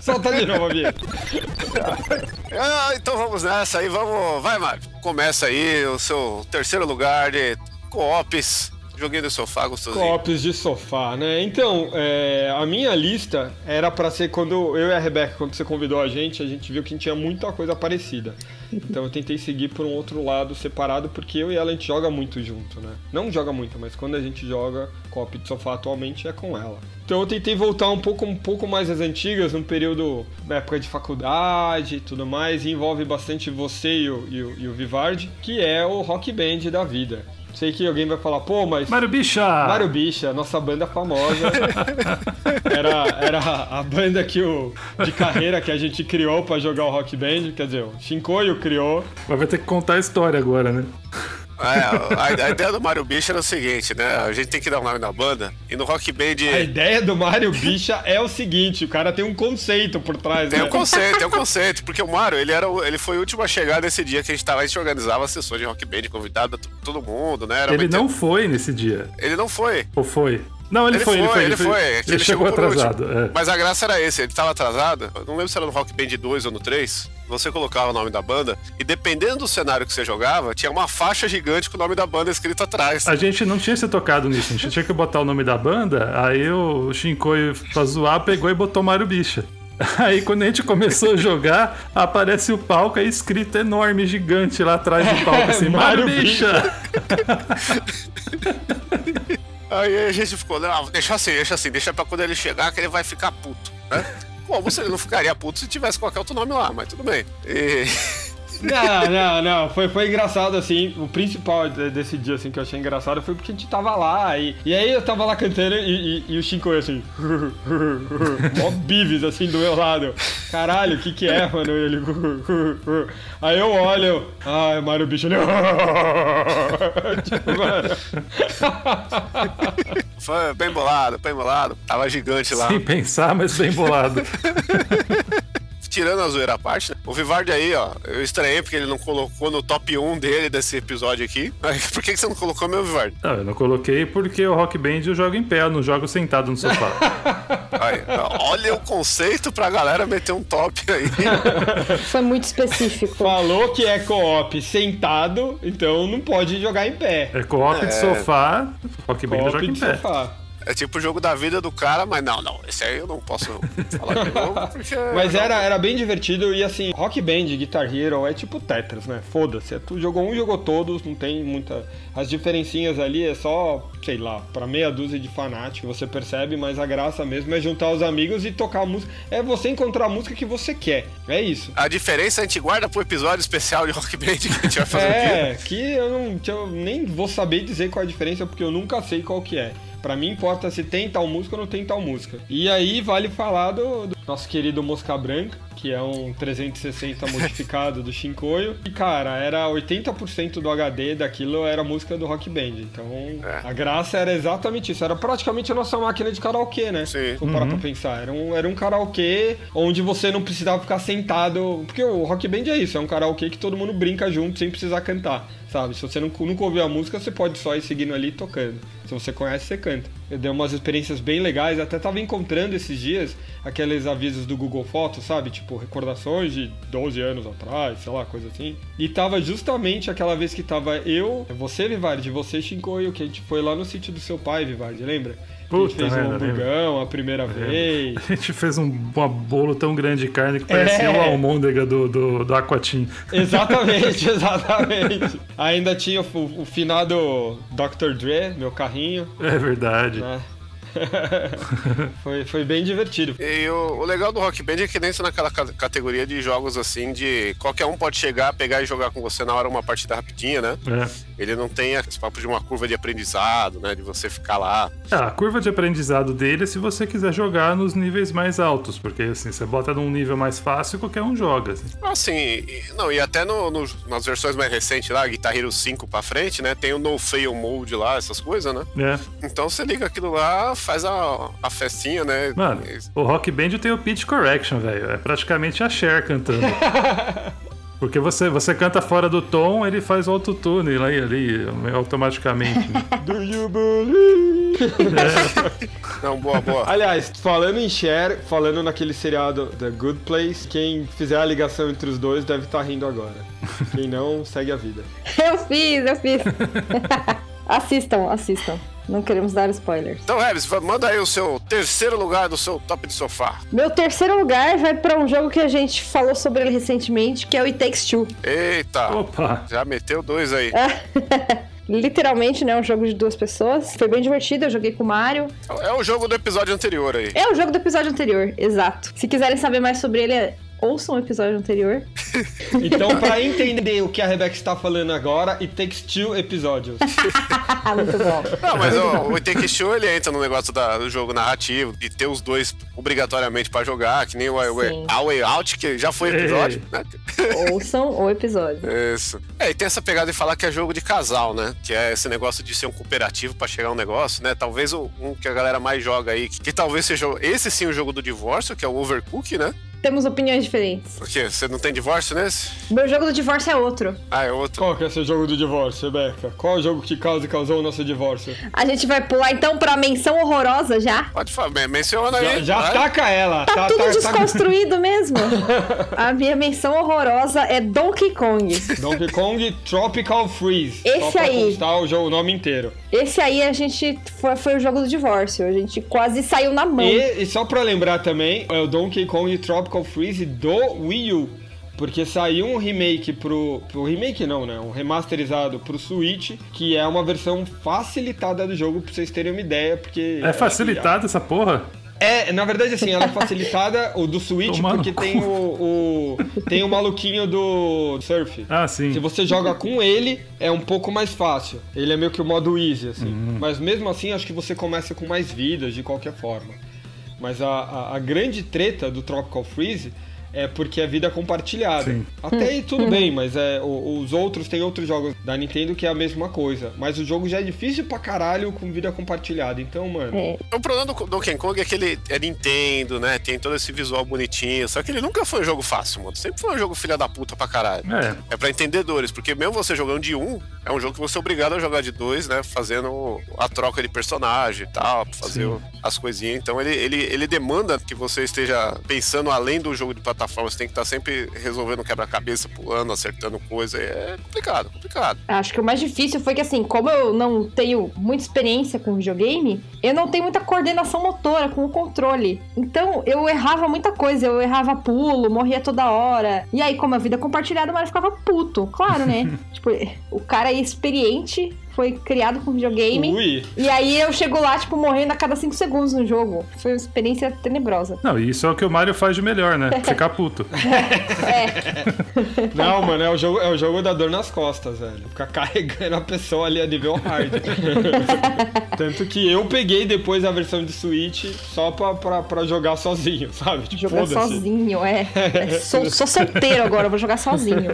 S4: Solta de novo a vinheta.
S2: Ah, então vamos nessa aí, vamos. Vai, Mário. Começa aí o seu terceiro lugar de co-ops. Joguinho de sofá, gostosinho.
S4: Copos de sofá, né? Então, é, a minha lista era pra ser quando eu e a Rebeca, quando você convidou a gente, a gente viu que tinha muita coisa parecida. Então eu tentei seguir por um outro lado separado, porque eu e ela a gente joga muito junto, né? Não joga muito, mas quando a gente joga cop de sofá atualmente é com ela. Então eu tentei voltar um pouco, um pouco mais às antigas, num período, na época de faculdade e tudo mais, e envolve bastante você e o, e o, e o que é o rock band da vida. Sei que alguém vai falar, pô, mas.
S3: Mário Bicha!
S4: Mário Bicha, nossa banda famosa. era, era a banda que o, de carreira que a gente criou pra jogar o rock band. Quer dizer, o Shinkoio criou.
S3: Mas vai ter que contar a história agora, né?
S2: É, a, a ideia do Mário Bicha era o seguinte, né? A gente tem que dar o um nome na banda e no Rock Band.
S4: A ideia do Mário Bicha é o seguinte: o cara tem um conceito por trás,
S2: Tem
S4: né?
S2: um conceito, tem um conceito. Porque o Mário, ele, era, o- ele foi o último a chegar nesse dia que a gente tava, a gente organizava as sessões de Rock Band, convidado todo mundo, né? Era
S3: Ele
S2: muito-
S3: não foi nesse dia.
S2: Ele não foi.
S3: Ou foi? Não, ele,
S2: Ele
S3: foi, ele foi.
S2: ele foi. É que
S3: Ele, chegou
S2: último.
S3: atrasado. é.
S2: Mas a graça era esse, ele tava atrasado. Eu não lembro se era no Rock Band 2 ou no 3. Você colocava o nome da banda e dependendo do cenário que você jogava, tinha uma faixa gigante com o nome da banda escrito atrás.
S3: A gente não tinha se tocado nisso, a gente tinha que botar o nome da banda, aí o Shinkoi, pra zoar, pegou e botou Mário Bicha. Aí quando a gente começou a jogar, aparece o palco aí escrito enorme, gigante lá atrás do palco, assim, Mário Bicha!
S2: Aí a gente ficou, deixa assim, deixa assim, deixa pra quando ele chegar que ele vai ficar puto, né? Se ele não ficaria puto se tivesse qualquer outro nome lá, mas tudo bem. E...
S4: Não, não, não. Foi, foi engraçado, assim. O principal de- desse dia, assim, que eu achei engraçado foi porque a gente tava lá. E, e aí eu tava lá cantando e, e, e o Shinkoi, assim. Mó bives, assim, do meu lado. Caralho, o que que é, mano? E ele. Aí eu olho. Ai, Mário Bicho. Ele. tipo, mano.
S2: Foi bem bolado, bem bolado. Tava gigante lá.
S3: Sem pensar, mas bem bolado.
S2: Tirando a zoeira à parte, né? o Vivardi aí, ó, eu estranhei porque ele não colocou no top 1 dele desse episódio aqui. Por que que você não colocou meu Vivardi?
S3: Não, eu não coloquei porque o Rock Band eu jogo em pé, eu não jogo sentado no sofá.
S2: Aí, olha o conceito pra galera meter um top aí.
S1: Foi muito específico.
S4: Falou que é co-op sentado, então não pode jogar em pé.
S3: É co-op de sofá, Rock Band eu jogo em
S4: de
S3: pé.
S4: sofá.
S2: É tipo o jogo da vida do cara, mas não, não, esse aí eu não posso falar de novo, porque...
S4: Mas era, era bem divertido e assim, Rock Band, Guitar Hero é tipo Tetris, né? Foda-se. é Tu jogou um, jogou todos, não tem muita. As diferencinhas ali é só, sei lá, pra meia dúzia de fanáticos, você percebe, mas a graça mesmo é juntar os amigos e tocar a música. É você encontrar a música que você quer. É isso.
S2: A diferença a gente guarda pro episódio especial de Rock Band que a gente vai fazer aqui.
S4: É, que eu, não, eu nem vou saber dizer qual é a diferença, porque eu nunca sei qual que é. Pra mim importa se tem tal música ou não tem tal música. E aí vale falar do, do nosso querido Mosca Branca, que é um 360 modificado do Shinkoio. E cara, era 80% do HD daquilo era música do Rock Band. Então
S2: É.
S4: a graça era exatamente isso. Era praticamente a nossa máquina de karaokê, né?
S2: Sim.
S4: For parar pra pensar. Era um, era um karaokê onde você não precisava ficar sentado. Porque o Rock Band é isso, é um karaokê que todo mundo brinca junto sem precisar cantar. Sabe? Se você não, nunca ouviu a música, você pode só ir seguindo ali e tocando. Se você conhece, você canta. Eu dei umas experiências bem legais, até tava encontrando esses dias aqueles avisos do Google Fotos, sabe? Tipo, recordações de 12 anos atrás, sei lá, coisa assim. E tava justamente aquela vez que tava eu, você, Vivardi, você, Shinkoio, que a gente foi lá no sítio do seu pai, Vivardi, lembra? Que a gente
S3: Puta
S4: fez um hamburgão a primeira vez.
S3: A gente fez um, um bolo tão grande de carne que parecia
S4: É.
S3: o almôndega do, do, do Aquatim.
S4: Exatamente, exatamente. Ainda tinha o, o finado Dr. Dre, meu carrinho,
S3: É verdade.
S4: Né? foi, foi bem divertido.
S2: E o, o legal do Rock Band é que nem entra naquela ca- categoria de jogos assim, de qualquer um pode chegar, pegar e jogar com você na hora uma partida rapidinha, né?
S3: É.
S2: Ele não tem esse papo de uma curva de aprendizado, né? De você ficar lá.
S3: Ah, a curva de aprendizado dele é se você quiser jogar nos níveis mais altos, porque assim, você bota num nível mais fácil, qualquer um joga. assim.
S2: Assim, e- não, e até no- no- nas versões mais recentes lá, Guitar Hero 5 pra frente, né? Tem o No Fail Mode lá, essas coisas, né?
S3: É.
S2: Então você liga aquilo lá, faz a, a festinha, né?
S3: Mano, o Rock Band tem o pitch correction, velho. É praticamente a Cher cantando. Porque você, você canta fora do tom, ele faz o autotune lá e ali, automaticamente. né?
S4: Do you believe?
S2: Não, boa, boa.
S4: Aliás, falando em Cher, falando naquele seriado The Good Place, quem fizer a ligação entre os dois deve estar rindo agora. Quem não, segue a vida.
S1: Eu fiz, eu fiz. Assistam, assistam. Não queremos dar spoilers.
S2: Então, Rebs, manda aí o seu terceiro lugar do seu top de sofá.
S1: Meu terceiro lugar vai pra um jogo que a gente falou sobre ele recentemente, que é o It Takes Two.
S2: Eita,
S3: Opa!
S2: já meteu dois aí.
S1: Literalmente, né? Um jogo de duas pessoas. Foi bem divertido, eu joguei com o Mario.
S2: É o jogo do episódio anterior aí.
S1: É o jogo do episódio anterior, exato. Se quiserem saber mais sobre ele, ouçam o episódio anterior.
S4: Então, pra entender o que a Rebeca está falando agora, it takes two episódios.
S1: Ah, muito bom.
S2: Não, mas o, o Take Show ele entra no negócio da- do jogo narrativo, de ter os dois obrigatoriamente pra jogar, que nem o A Way,
S1: Sim.
S2: A Way Out, que já foi episódio, né?
S1: Ouçam o episódio.
S2: Isso. É, e tem essa pegada de falar que é jogo de casal, né? Que é esse negócio de ser um cooperativo pra chegar a um negócio, né? Talvez o- um que a galera mais joga aí, que, que talvez seja esse sim o jogo do divórcio, que é o Overcook, né?
S1: Temos opiniões diferentes.
S2: Porque você não tem divórcio nesse?
S1: Meu jogo do divórcio é outro.
S2: Ah, é outro.
S4: Qual que é esse jogo do divórcio, Rebeca? Qual é o jogo que causa e causou o nosso divórcio?
S1: A gente vai pular então pra menção horrorosa já.
S2: Pode falar, men- menciona
S4: Já,
S2: aí.
S4: já
S2: vai.
S4: taca ela.
S1: Tá, tudo desconstruído mesmo. A minha menção horrorosa é Donkey Kong.
S4: Donkey Kong Tropical Freeze.
S1: Esse
S4: Só pra
S1: aí.
S4: o, jogo, o nome inteiro.
S1: Esse aí a gente foi, foi o jogo do divórcio. A gente quase saiu na mão.
S4: E, e só pra lembrar também, é o Donkey Kong Tropical Freeze do Wii U. Porque saiu um remake pro, pro. Remake não, né? Um remasterizado pro Switch, que é uma versão facilitada do jogo, pra vocês terem uma ideia, porque.
S3: É facilitada essa porra?
S4: É, na verdade, assim, ela é facilitada, o do Switch,
S3: Tomar no
S4: porque tem o, o. Tem o maluquinho do Surf.
S3: Ah, sim.
S4: Se você joga com ele, é um pouco mais fácil. Ele é meio que o modo easy, assim.
S3: Uhum.
S4: Mas mesmo assim, acho que você começa com mais vidas, de qualquer forma. Mas a, a, a grande treta do Tropical Freeze é porque é vida compartilhada.
S3: Sim.
S4: Até aí tudo bem, mas é, os outros, tem outros jogos da Nintendo que é a mesma coisa. Mas o jogo já é difícil pra caralho com vida compartilhada. Então, mano...
S1: É.
S2: O problema do Donkey Kong é que ele é Nintendo, né? Tem todo esse visual bonitinho. Só que ele nunca foi um jogo fácil, mano. Sempre foi um jogo filha da puta pra caralho.
S3: É.
S2: É pra entendedores, porque mesmo você jogando de um, é um jogo que você é obrigado a jogar de dois, né? Fazendo a troca de personagem e tal, pra fazer
S3: Sim.
S2: as coisinhas. Então ele, ele, ele demanda que você esteja pensando além do jogo de plataforma. Você tem que estar sempre resolvendo quebra-cabeça, pulando, acertando coisa. É complicado, complicado.
S1: Acho que o mais difícil foi que, assim, como eu não tenho muita experiência com videogame, eu não tenho muita coordenação motora com o controle. Então, eu errava muita coisa. Eu errava pulo, morria toda hora. E aí, como a vida compartilhada, o Mario ficava puto. Claro, né? tipo, o cara é experiente, foi criado com videogame.
S4: Ui.
S1: E aí, eu chego lá, tipo, morrendo a cada 5 segundos no jogo. Foi uma experiência tenebrosa.
S3: Não, e isso é o que o Mario faz de melhor, né? Ficar puto.
S1: É,
S4: Não, mano, é o, jogo, é o jogo da dor nas costas, velho. Ficar carregando a pessoa ali a nível hard. Tanto que eu peguei depois a versão de Switch só pra, pra, pra jogar sozinho, sabe? Tipo,
S1: jogar sozinho, é. É, Sou, sou solteiro agora, vou jogar sozinho.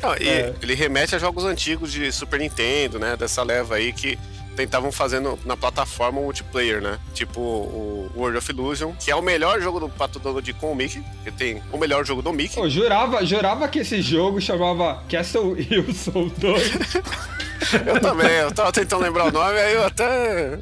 S2: Não, e
S4: É.
S2: ele remete a jogos antigos de Super Nintendo, né? Dessa leva aí que tentavam fazendo na plataforma multiplayer, né? Tipo o World of Illusion, que é o melhor jogo do Pato Donald com o Mickey, que tem o melhor jogo do Mickey.
S4: Eu jurava, jurava que esse jogo chamava Castle Wilson 2.
S2: Eu também, eu tava tentando lembrar o nome, aí eu até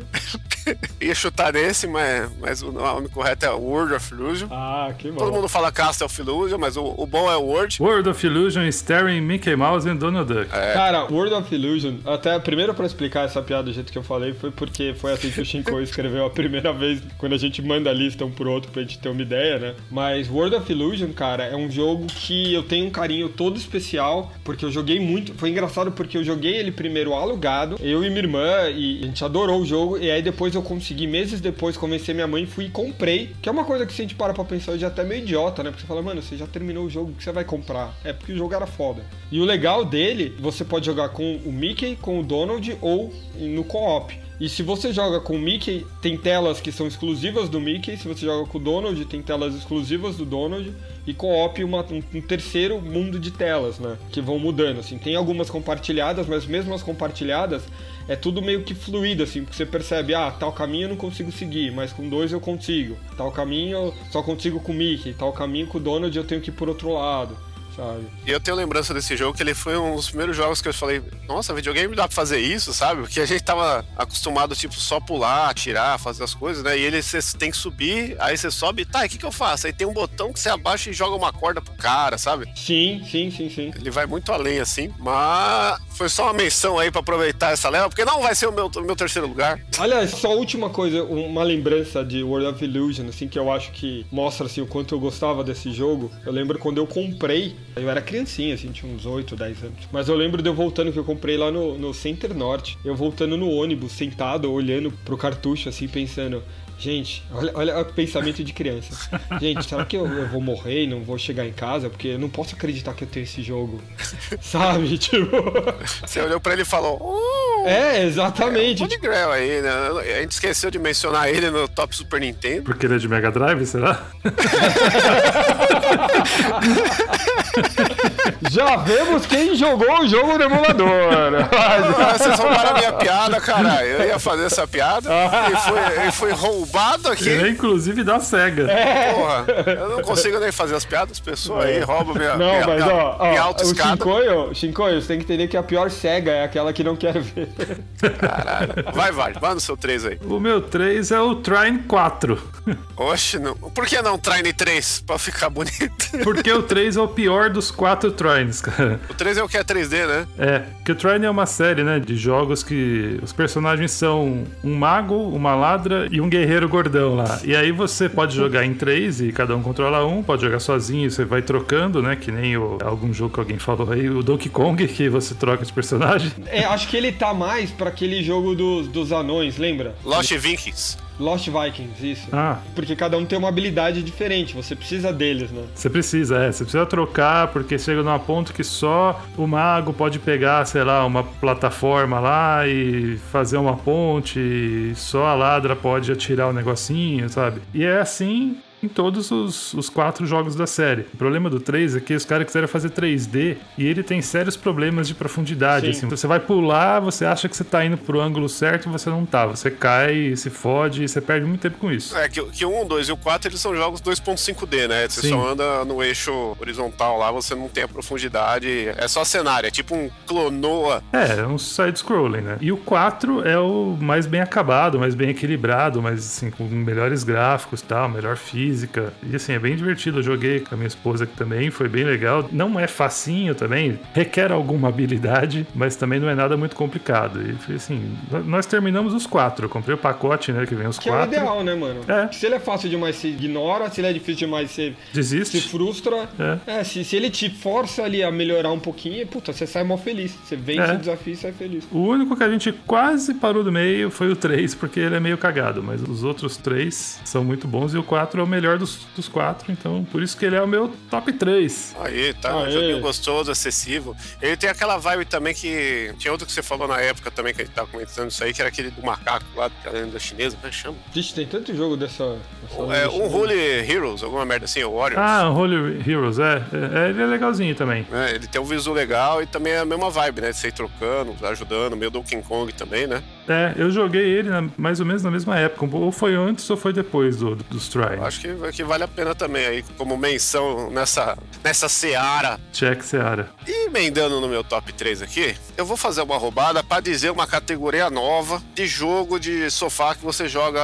S2: ia chutar nesse, mas, mas o nome correto é World of Illusion.
S4: Ah, que
S2: Todo
S4: bom.
S2: mundo fala Castle of Illusion, mas o, o bom é o World.
S3: World of Illusion starring Mickey Mouse and Donald Duck.
S4: Cara, World of Illusion, até primeiro pra explicar essa piada do jeito que eu falei, foi porque foi assim que o Shinko escreveu a primeira vez, quando a gente manda a lista um pro outro pra gente ter uma ideia, né? Mas World of Illusion, cara, é um jogo que eu tenho um carinho todo especial, porque eu joguei muito. Foi engraçado porque eu joguei ele primeiro alugado, eu e minha irmã, e a gente adorou o jogo, e aí depois eu consegui, meses depois, convencer minha mãe, fui e comprei, que é uma coisa que se a gente para pra pensar hoje é até meio idiota, né? Porque você fala, mano, você já terminou o jogo, o que você vai comprar? É porque o jogo era foda. E o legal dele, você pode jogar com o Mickey, com o Donald ou no co-op. E se você joga com o Mickey, tem telas que são exclusivas do Mickey. Se você joga com o Donald, tem telas exclusivas do Donald. E co-op um, um terceiro mundo de telas, né? Que vão mudando, assim. Tem algumas compartilhadas, mas mesmo as compartilhadas, é tudo meio que fluido, assim. Porque você percebe, ah, tal caminho eu não consigo seguir, mas com dois eu consigo. Tal caminho eu só consigo com o Mickey. Tal caminho com o Donald eu tenho que ir por outro lado. Sabe?
S2: E eu tenho lembrança desse jogo que ele foi um dos primeiros jogos que eu falei, nossa, videogame dá pra fazer isso, sabe? Porque a gente tava acostumado, tipo, só pular, atirar, fazer as coisas, né? E ele você tem que subir, aí você sobe, tá, e o que, que eu faço? Aí tem um botão que você abaixa e joga uma corda pro cara, sabe?
S4: Sim, sim, sim, sim.
S2: Ele vai muito além, assim. Mas foi só uma menção aí pra aproveitar essa leva, porque não vai ser o meu, o meu terceiro lugar.
S4: Aliás, só a última coisa, uma lembrança de World of Illusion, assim, que eu acho que mostra, assim, o quanto eu gostava desse jogo. Eu lembro quando eu comprei, eu era criancinha, assim, tinha uns 8, 10 anos. Mas eu lembro de eu voltando, que eu comprei lá no, no Center Norte, eu voltando no ônibus, sentado, olhando pro cartucho, assim, pensando... Gente, olha, olha o pensamento de criança. Gente, será que eu, eu, vou morrer e não vou chegar em casa? Porque eu não posso acreditar que eu tenho esse jogo. Sabe? Tipo.
S2: Você olhou pra ele e falou. Uh,
S4: é, exatamente.
S2: É, um de aí, né? A gente esqueceu de mencionar ele no Top Super Nintendo.
S3: Porque ele é de Mega Drive, será?
S4: Já vemos quem jogou o jogo no emulador.
S2: Ah, vocês roubaram a minha piada, caralho. Eu ia fazer essa piada. Ele foi, roubado aqui.
S3: Ele é, inclusive da SEGA.
S2: É. Porra, eu não consigo nem fazer as piadas. Pessoa aí rouba minha,
S4: não,
S2: minha,
S4: mas,
S2: minha,
S4: ó, ó,
S2: minha
S4: o Shinkoio, Shinkoio, você tem que entender que a pior SEGA é aquela que não quer ver.
S2: Caralho. Vai, vai. Vai no seu 3 aí.
S3: O meu 3 é o Trine 4.
S2: Oxe, não. Por que não Trine 3? Pra ficar bonito.
S3: Porque o 3 é o pior dos quatro Trines, cara.
S2: O 3 é o que é 3D, né?
S3: É, que o Trine é uma série, né, de jogos que os personagens são um mago, uma ladra e um guerreiro gordão lá. E aí você pode jogar em três e cada um controla um, pode jogar sozinho, você vai trocando, né, que nem o, algum jogo que alguém falou aí, o Donkey Kong, que você troca de personagem.
S4: É, acho que ele tá mais para aquele jogo dos, dos anões, lembra?
S2: Lost Vikings.
S4: Lost Vikings, isso.
S3: Ah.
S4: Porque cada um tem uma habilidade diferente, você precisa deles, né?
S3: Você precisa, é. Você precisa trocar, porque chega num ponto que só o mago pode pegar, sei lá, uma plataforma lá e fazer uma ponte, só a ladra pode atirar o negocinho, sabe? E é assim em todos os, os, quatro jogos da série. O problema do 3 é que os caras quiseram fazer 3D e ele tem sérios problemas de profundidade. Assim. Você vai pular, você acha que você tá indo pro ângulo certo e você não tá. Você cai, se fode e você perde muito tempo com isso.
S2: É que, que o 1, 2 e o 4 eles são jogos 2.5D, né? Você Sim. só anda no eixo horizontal lá, você não tem a profundidade. É só cenário, é tipo um clonoa.
S3: É, é um side-scrolling, né? E o 4 é o mais bem acabado, mais bem equilibrado, mas assim, com melhores gráficos e tal, melhor física física. E assim, é bem divertido. Eu joguei com a minha esposa aqui também, foi bem legal. Não é facinho também, requer alguma habilidade, mas também não é nada muito complicado. E assim, nós terminamos os quatro. Eu comprei o pacote, né, que vem os
S4: que
S3: quatro.
S4: Que é o ideal, né, mano?
S3: É.
S4: Se ele é fácil demais, você ignora. Se ele é difícil demais, você
S3: desiste.
S4: Se frustra. É. é se, se ele te força ali a melhorar um pouquinho, puta, você sai mó feliz. Você vence é. o desafio e sai feliz.
S3: O único que a gente quase parou do meio foi o 3, porque ele é meio cagado, mas os outros três são muito bons e o 4 é o melhor dos, dos quatro, então por isso que ele é o meu top 3.
S2: Aí, tá, Aê. um joguinho gostoso, acessível. Ele tem aquela vibe também que. Tinha outro que você falou na época também, que a gente tava comentando isso aí, que era aquele do macaco lá da lenda chinesa, como é que chama?
S4: Vixe, tem tanto jogo dessa.
S2: dessa é, um Holy Heroes, alguma merda assim, o Warriors.
S3: Ah, um Holy Heroes, é. é. Ele é legalzinho também.
S2: É, ele tem um visual legal e também é a mesma vibe, né? De você ir trocando, ajudando, meio Donkey Kong também, né?
S3: É, eu joguei ele na, mais ou menos na mesma época. Ou foi antes ou foi depois do, do, dos Try.
S2: Acho que, que vale a pena também aí, como menção nessa, nessa seara.
S3: Check seara.
S2: E emendando no meu top 3 aqui, eu vou fazer uma roubada para dizer uma categoria nova de jogo de sofá que você joga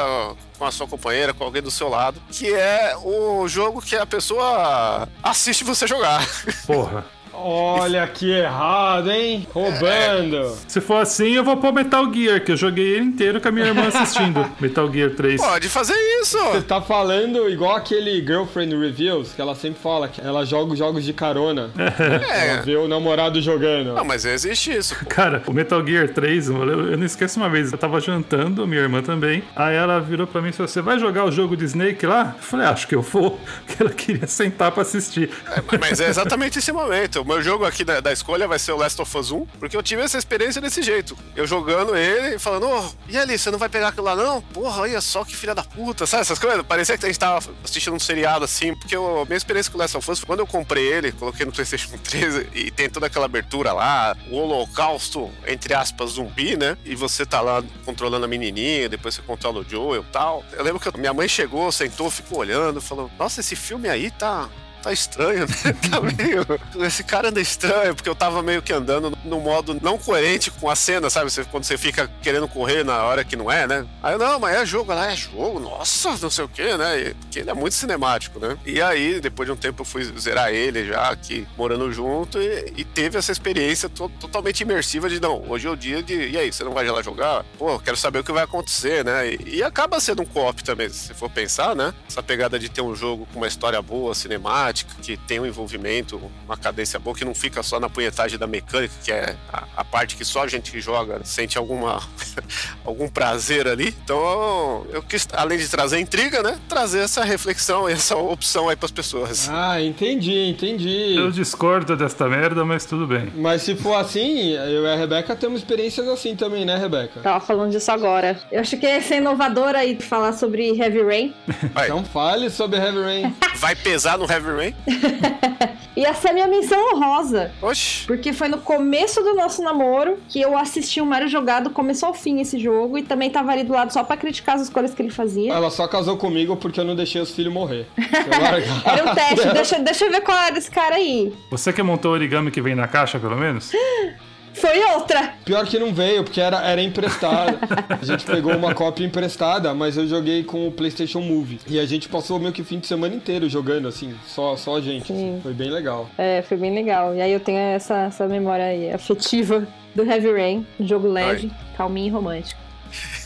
S2: com a sua companheira, com alguém do seu lado, que é o jogo que a pessoa assiste você jogar.
S3: Porra.
S4: Olha que errado, hein? Roubando. É.
S3: Se for assim, eu vou pôr Metal Gear, que eu joguei ele inteiro com a minha irmã assistindo. Metal Gear 3.
S2: Pode fazer isso.
S4: Você tá falando igual aquele Girlfriend Reviews, que ela sempre fala que ela joga jogos de carona. É. Ela vê o namorado jogando.
S2: Não, mas existe isso. Pô.
S3: Cara, o Metal Gear 3, eu não esqueço uma vez, eu tava jantando, minha irmã também. Aí ela virou pra mim e falou: Você vai jogar o jogo de Snake lá? Eu falei: Acho que eu vou. Que ela queria sentar pra assistir.
S2: É, mas é exatamente esse momento meu jogo aqui da, da, escolha vai ser o Last of Us 1, porque eu tive essa experiência desse jeito. Eu jogando ele e falando, oh, e ali, você não vai pegar aquilo lá não? Porra, olha só que filha da puta, sabe essas coisas? Parecia que a gente tava assistindo um seriado assim, porque a minha experiência com o Last of Us, quando eu comprei ele, coloquei no PlayStation 3 e tem toda aquela abertura lá, o holocausto, entre aspas, zumbi, né? E você tá lá controlando a menininha, depois você controla o Joel e tal. Eu lembro que minha mãe chegou, sentou, ficou olhando, falou, nossa, esse filme aí tá tá estranho, né? Tá meio. Esse cara anda estranho, porque eu tava meio que andando no modo não coerente com a cena, sabe? Você, quando você fica querendo correr na hora que não é, né? Aí eu, não, mas é jogo, lá é jogo, nossa, não sei o que, né? E- Porque ele é muito cinemático, né? E aí, depois de um tempo, eu fui zerar ele já aqui, morando junto, e, e teve essa experiência to- totalmente imersiva de não, hoje é o dia de. E aí, você não vai lá jogar? Pô, quero saber o que vai acontecer, né? E, e acaba sendo um co-op também, se for pensar, né? Essa pegada de ter um jogo com uma história boa, cinemática, que tem um envolvimento, uma cadência boa, que não fica só na punhetagem da mecânica, que é a, a parte que só a gente que joga sente alguma algum prazer ali. Então, eu quis, além de trazer intriga, né? Trazer essa reflexão, essa opção aí pras pessoas.
S4: Ah, entendi, entendi.
S3: Eu discordo desta merda, mas tudo bem.
S4: Mas se for assim, eu e a Rebeca temos experiências assim também, né, Rebeca?
S1: Tava falando disso agora. Eu acho que ia ser inovadora aí falar sobre Heavy Rain.
S2: Vai,
S4: Então fale sobre Heavy Rain.
S2: vai pesar no Heavy Rain?
S1: Ia ser a minha menção honrosa.
S2: Oxi.
S1: Porque foi no começo do nosso namoro que eu assisti o Mario jogar do começo ao fim esse jogo e também tava ali do lado só pra criticar as escolhas que ele fazia.
S4: Ela só casou comigo porque eu não deixei os filhos morrer.
S1: Era um teste, deixa, deixa eu ver qual era esse cara aí.
S3: Você que montou o origami que vem na caixa, pelo menos?
S1: Foi outra.
S4: Pior que não veio, porque era, era emprestado. A gente pegou uma cópia emprestada, mas eu joguei com o PlayStation Move. E a gente passou meio que o fim de semana inteiro jogando, assim, só, só a gente. assim. Foi bem legal.
S1: É, foi bem legal. E aí eu tenho essa, essa memória aí afetiva do Heavy Rain, jogo leve, calminho e romântico.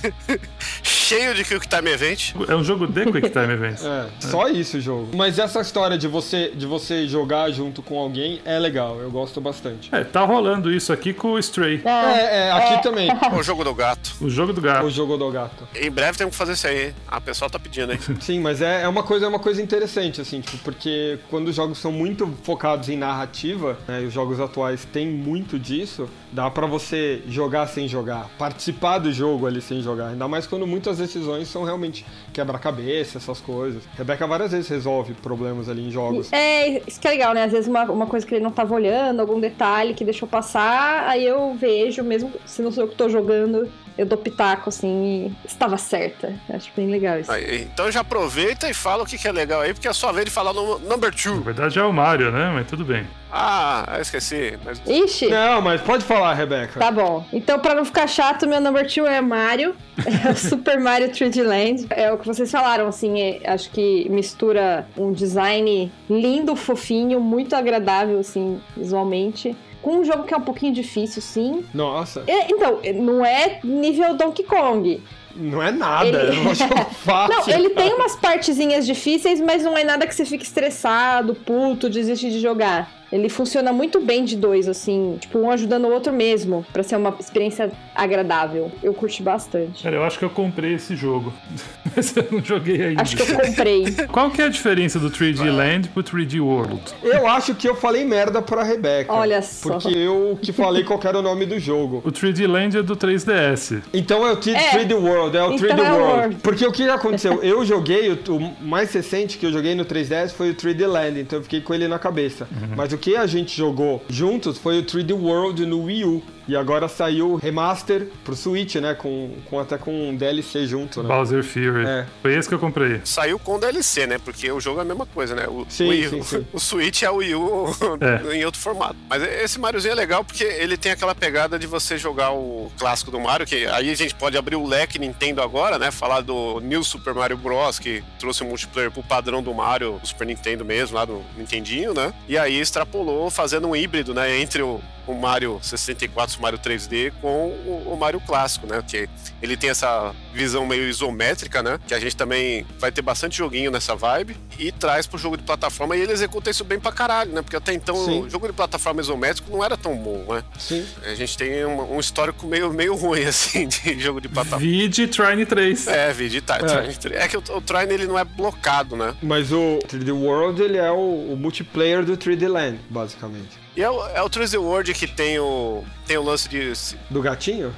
S2: Cheio de Quick Time Event.
S3: É um jogo de Quick Time Events.
S4: É, só isso o jogo. Mas essa história de você, de você jogar junto com alguém é legal, eu gosto bastante.
S3: É, tá rolando isso aqui com o Stray,
S4: É, é, aqui também.
S2: O jogo do gato.
S3: o jogo do gato.
S4: O jogo do gato.
S2: Em breve temos que fazer isso aí, hein? A pessoa tá pedindo, hein?
S4: Sim, mas é, é uma coisa é uma coisa interessante, assim, tipo, porque quando os jogos são muito focados em narrativa, né, e os jogos atuais têm muito disso, dá pra você jogar sem jogar, participar do jogo ali sem jogar. Ainda mais quando muitas decisões são realmente quebra-cabeça, essas coisas. Rebeca várias vezes resolve problemas ali em jogos.
S1: É, isso que é legal, né? Às vezes uma, uma coisa que ele não tava olhando, algum detalhe que deixou passar, aí eu vejo, mesmo se não sou eu que tô jogando, eu dou pitaco, assim, e estava certa. Eu Acho bem legal isso.
S2: Aí, então já aproveita e fala o que, que é legal aí, porque é a sua vez de falar no number
S3: Na
S2: two.
S3: verdade é o Mario, né? Mas tudo bem.
S2: Ah, eu esqueci. Mas...
S1: Ixi!
S4: Não, mas pode falar, Rebeca.
S1: Tá bom. Então, pra não ficar chato, meu number two é Mario. É o Super Mario 3D Land. É o que vocês falaram, assim, é- acho que mistura um design lindo, fofinho, muito agradável, assim, visualmente. Com um jogo que é um pouquinho difícil, sim.
S4: Nossa,
S1: É, Então, não é nível Donkey Kong.
S4: não é nada,
S1: Ele-
S4: é um jogo fácil.
S1: Não, ele tem umas partezinhas difíceis, mas não é nada que você fique estressado, puto, desiste de jogar. Ele funciona muito bem de dois, assim, tipo, um ajudando o outro mesmo, pra ser uma experiência agradável. Eu curti bastante.
S3: Cara, eu acho que eu comprei esse jogo. Mas eu não joguei ainda.
S1: Acho que eu comprei.
S3: Qual que é a diferença do 3D Land pro 3D World?
S4: Eu acho que eu falei merda pra Rebeca.
S1: Olha só.
S4: Porque eu que falei qual que era o nome do jogo.
S3: O 3D Land é do 3DS.
S4: Então é o 3D,
S1: É.
S4: 3D World, é o
S1: Então
S4: 3D
S1: é
S4: World.
S1: World.
S4: Porque o que aconteceu? Eu joguei, o, o mais recente que eu joguei no 3DS foi o 3D Land, então eu fiquei com ele na cabeça. Mas o que a gente jogou juntos foi o 3D World no Wii U. E agora saiu o remaster pro Switch, né? Com, com até com um DLC junto, né?
S3: Bowser Fury.
S4: É.
S3: Foi esse que eu comprei.
S2: Saiu com DLC, né? Porque o jogo é a mesma coisa, né? O,
S4: Sim,
S2: o, Wii-
S4: sim, sim.
S2: o Switch é o Wii U
S3: É.
S2: em outro formato. Mas esse Mariozinho é legal porque ele tem aquela pegada de você jogar o clássico do Mario, que aí a gente pode abrir o leque Nintendo agora, né? Falar do New Super Mario Bros. que trouxe o multiplayer pro padrão do Mario, do Super Nintendo mesmo, lá do Nintendinho, né? E aí extrapolou fazendo um híbrido, né? Entre o, o Mario 64, o Mario 3D, com o, o Mario clássico, né? Que ele tem essa visão meio isométrica, né? Que a gente também vai ter bastante joguinho nessa vibe e traz pro jogo de plataforma e ele executa isso bem pra caralho, né? Porque até então
S4: Sim.
S2: o jogo de plataforma isométrico não era tão bom, né?
S4: Sim.
S2: A gente tem um, um histórico meio, meio ruim, assim, de jogo de plataforma.
S3: Vide Trine 3.
S2: É, vídeo tá,
S4: É.
S2: é. que o, o Trine ele não é blocado, né?
S4: Mas o 3D World, ele é o, o multiplayer do 3D Land, basicamente.
S2: E é o, é o 3D World que tem o, tem o lance de.
S4: Do gatinho?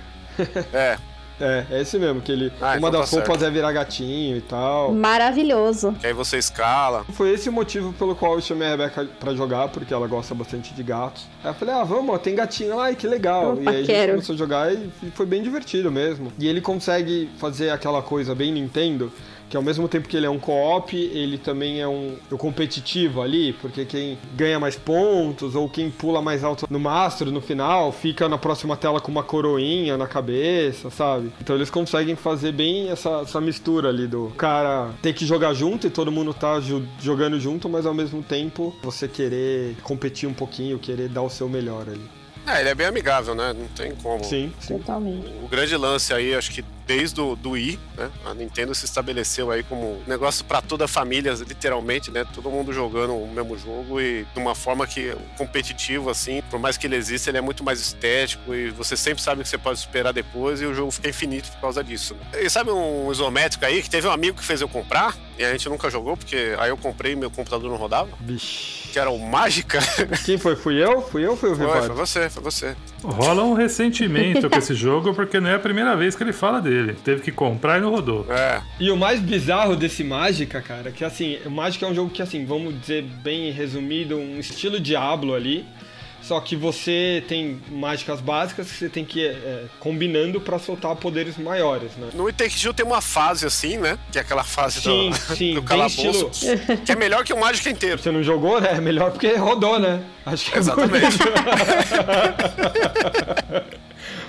S2: É,
S4: É, é esse mesmo, que ele.
S2: Ah,
S4: uma
S2: então
S4: das
S2: tá
S4: roupas é virar gatinho e tal.
S1: Maravilhoso.
S2: que aí você escala.
S4: Foi esse o motivo pelo qual eu chamei a Rebeca pra jogar, porque ela gosta bastante de gatos. Aí eu falei, ah, vamos, ó, tem gatinho lá, que legal.
S1: Opa,
S4: e aí a gente
S1: quero.
S4: começou a jogar e foi bem divertido mesmo. E ele consegue fazer aquela coisa bem Nintendo, Que ao mesmo tempo que ele é um co-op, ele também é um, um competitivo ali, porque quem ganha mais pontos ou quem pula mais alto no mastro no final fica na próxima tela com uma coroinha na cabeça, sabe? Então eles conseguem fazer bem essa, essa mistura ali do cara ter que jogar junto e todo mundo tá jogando junto, mas ao mesmo tempo você querer competir um pouquinho, querer dar o seu melhor ali.
S2: É, ele é bem amigável, né? Não tem como.
S4: Sim, sim.
S1: Totalmente.
S2: O grande lance aí, acho que desde o do Wii, né? A Nintendo se estabeleceu aí como um negócio para toda a família, literalmente, né? Todo mundo jogando o mesmo jogo e de uma forma que competitivo assim, por mais que ele exista, ele é muito mais estético e você sempre sabe que você pode esperar depois e o jogo fica infinito por causa disso. Né? E sabe um isométrico aí que teve um amigo que fez eu comprar e a gente nunca jogou porque aí eu comprei e meu computador não rodava?
S4: Vixe.
S2: Que era o Mágica.
S4: Quem foi? Fui eu? Fui eu ou foi o
S2: Foi, foi você, foi você.
S3: Rola um ressentimento com esse jogo porque não é a primeira vez que ele fala dele dele. Teve que comprar e não rodou.
S2: É.
S4: E o mais bizarro desse Mágica, cara, que assim, o Mágica é um jogo que, assim, vamos dizer bem resumido, um estilo Diablo ali. Só que você tem mágicas básicas que você tem que ir é, combinando para soltar poderes maiores, né?
S2: No Take tem uma fase assim, né? Que é aquela fase
S4: sim,
S2: do,
S4: sim,
S2: do calabouço. Estilo... Que é melhor que o Mágica inteiro.
S4: Você não jogou, né? É melhor porque rodou, né?
S2: Acho que é Exatamente.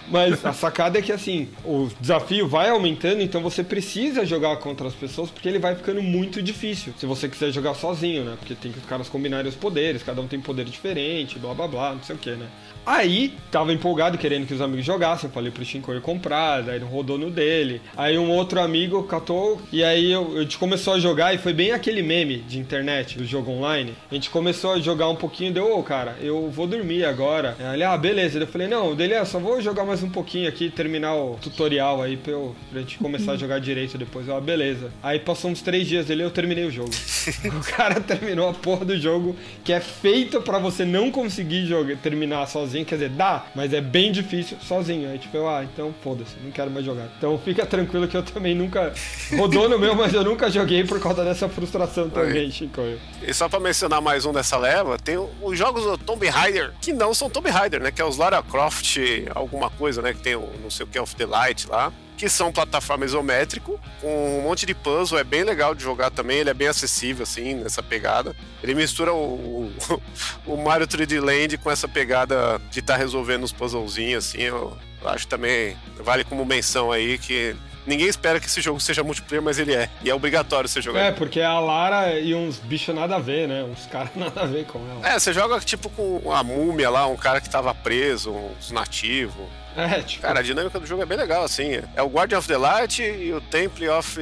S4: Mas a sacada é que assim, o desafio vai aumentando, então você precisa jogar contra as pessoas porque ele vai ficando muito difícil. Se você quiser jogar sozinho, né? Porque tem que os caras combinarem os poderes, cada um tem poder diferente, blá blá blá, não sei o que, né? Aí, tava empolgado querendo que os amigos jogassem. Falei pro Shinko comprar, daí ele rodou no dele. Aí um outro amigo catou, e aí eu, a gente começou a jogar, e foi bem aquele meme de internet, do jogo online. A gente começou a jogar um pouquinho, deu, ô oh, cara, eu vou dormir agora. Aí ele, ah, beleza. Eu falei, não, dele é, só vou jogar mais um pouquinho aqui, terminar o tutorial aí pra, eu, pra gente começar a jogar direito depois. Eu, ah, beleza. Aí passou uns três dias dele, eu terminei o jogo. o cara terminou a porra do jogo, que é feito para você não conseguir jogar, terminar sozinho sozinho, quer dizer, dá, mas é bem difícil sozinho. Aí tipo, eu, ah, então foda-se, não quero mais jogar. Então fica tranquilo que eu também nunca. Rodou no meu, mas eu nunca joguei por causa dessa frustração também, Chico.
S2: E só pra mencionar mais um dessa leva, tem os jogos do Tomb Raider, que não são Tomb Raider, né? Que é os Lara Croft, alguma coisa, né? Que tem o não sei o que, of the Light lá que são plataforma isométrico, com um monte de puzzle, é bem legal de jogar também, ele é bem acessível, assim, nessa pegada. Ele mistura o, o, o Mario 3D Land com essa pegada de estar tá resolvendo os puzzlezinhos, assim, eu acho também, vale como menção aí, que ninguém espera que esse jogo seja multiplayer, mas ele é. E é obrigatório você jogar.
S4: É, porque é a Lara e uns bichos nada a ver, né? Uns caras nada a ver com ela.
S2: É, você joga tipo com a múmia lá, um cara que tava preso, uns nativos.
S4: É, tipo...
S2: Cara, a dinâmica do jogo é bem legal, assim. É o Guardian of the Light e o Temple of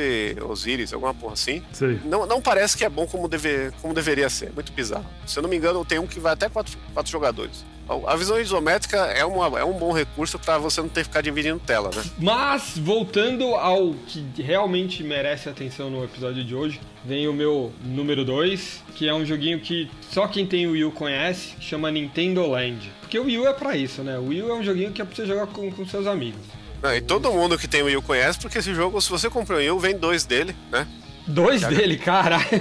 S2: Osiris, alguma porra assim.
S3: Sim.
S2: Não, não parece que é bom como, deve, como deveria ser. Muito bizarro. Se eu não me engano, tem um que vai até quatro, quatro jogadores. A visão isométrica é, uma, é um bom recurso para você não ter que ficar dividindo tela, né?
S4: Mas, voltando ao que realmente merece atenção no episódio de hoje, vem o meu número 2, que é um joguinho que só quem tem o Wii U conhece, chama Nintendo Land. Porque o Wii U é pra isso, né? O Wii U é um joguinho que é pra você jogar com, com seus amigos.
S2: Não, e todo mundo que tem o Wii U conhece, porque esse jogo, se você comprou o Wii U, vem dois dele, né?
S4: Dois dele, caralho.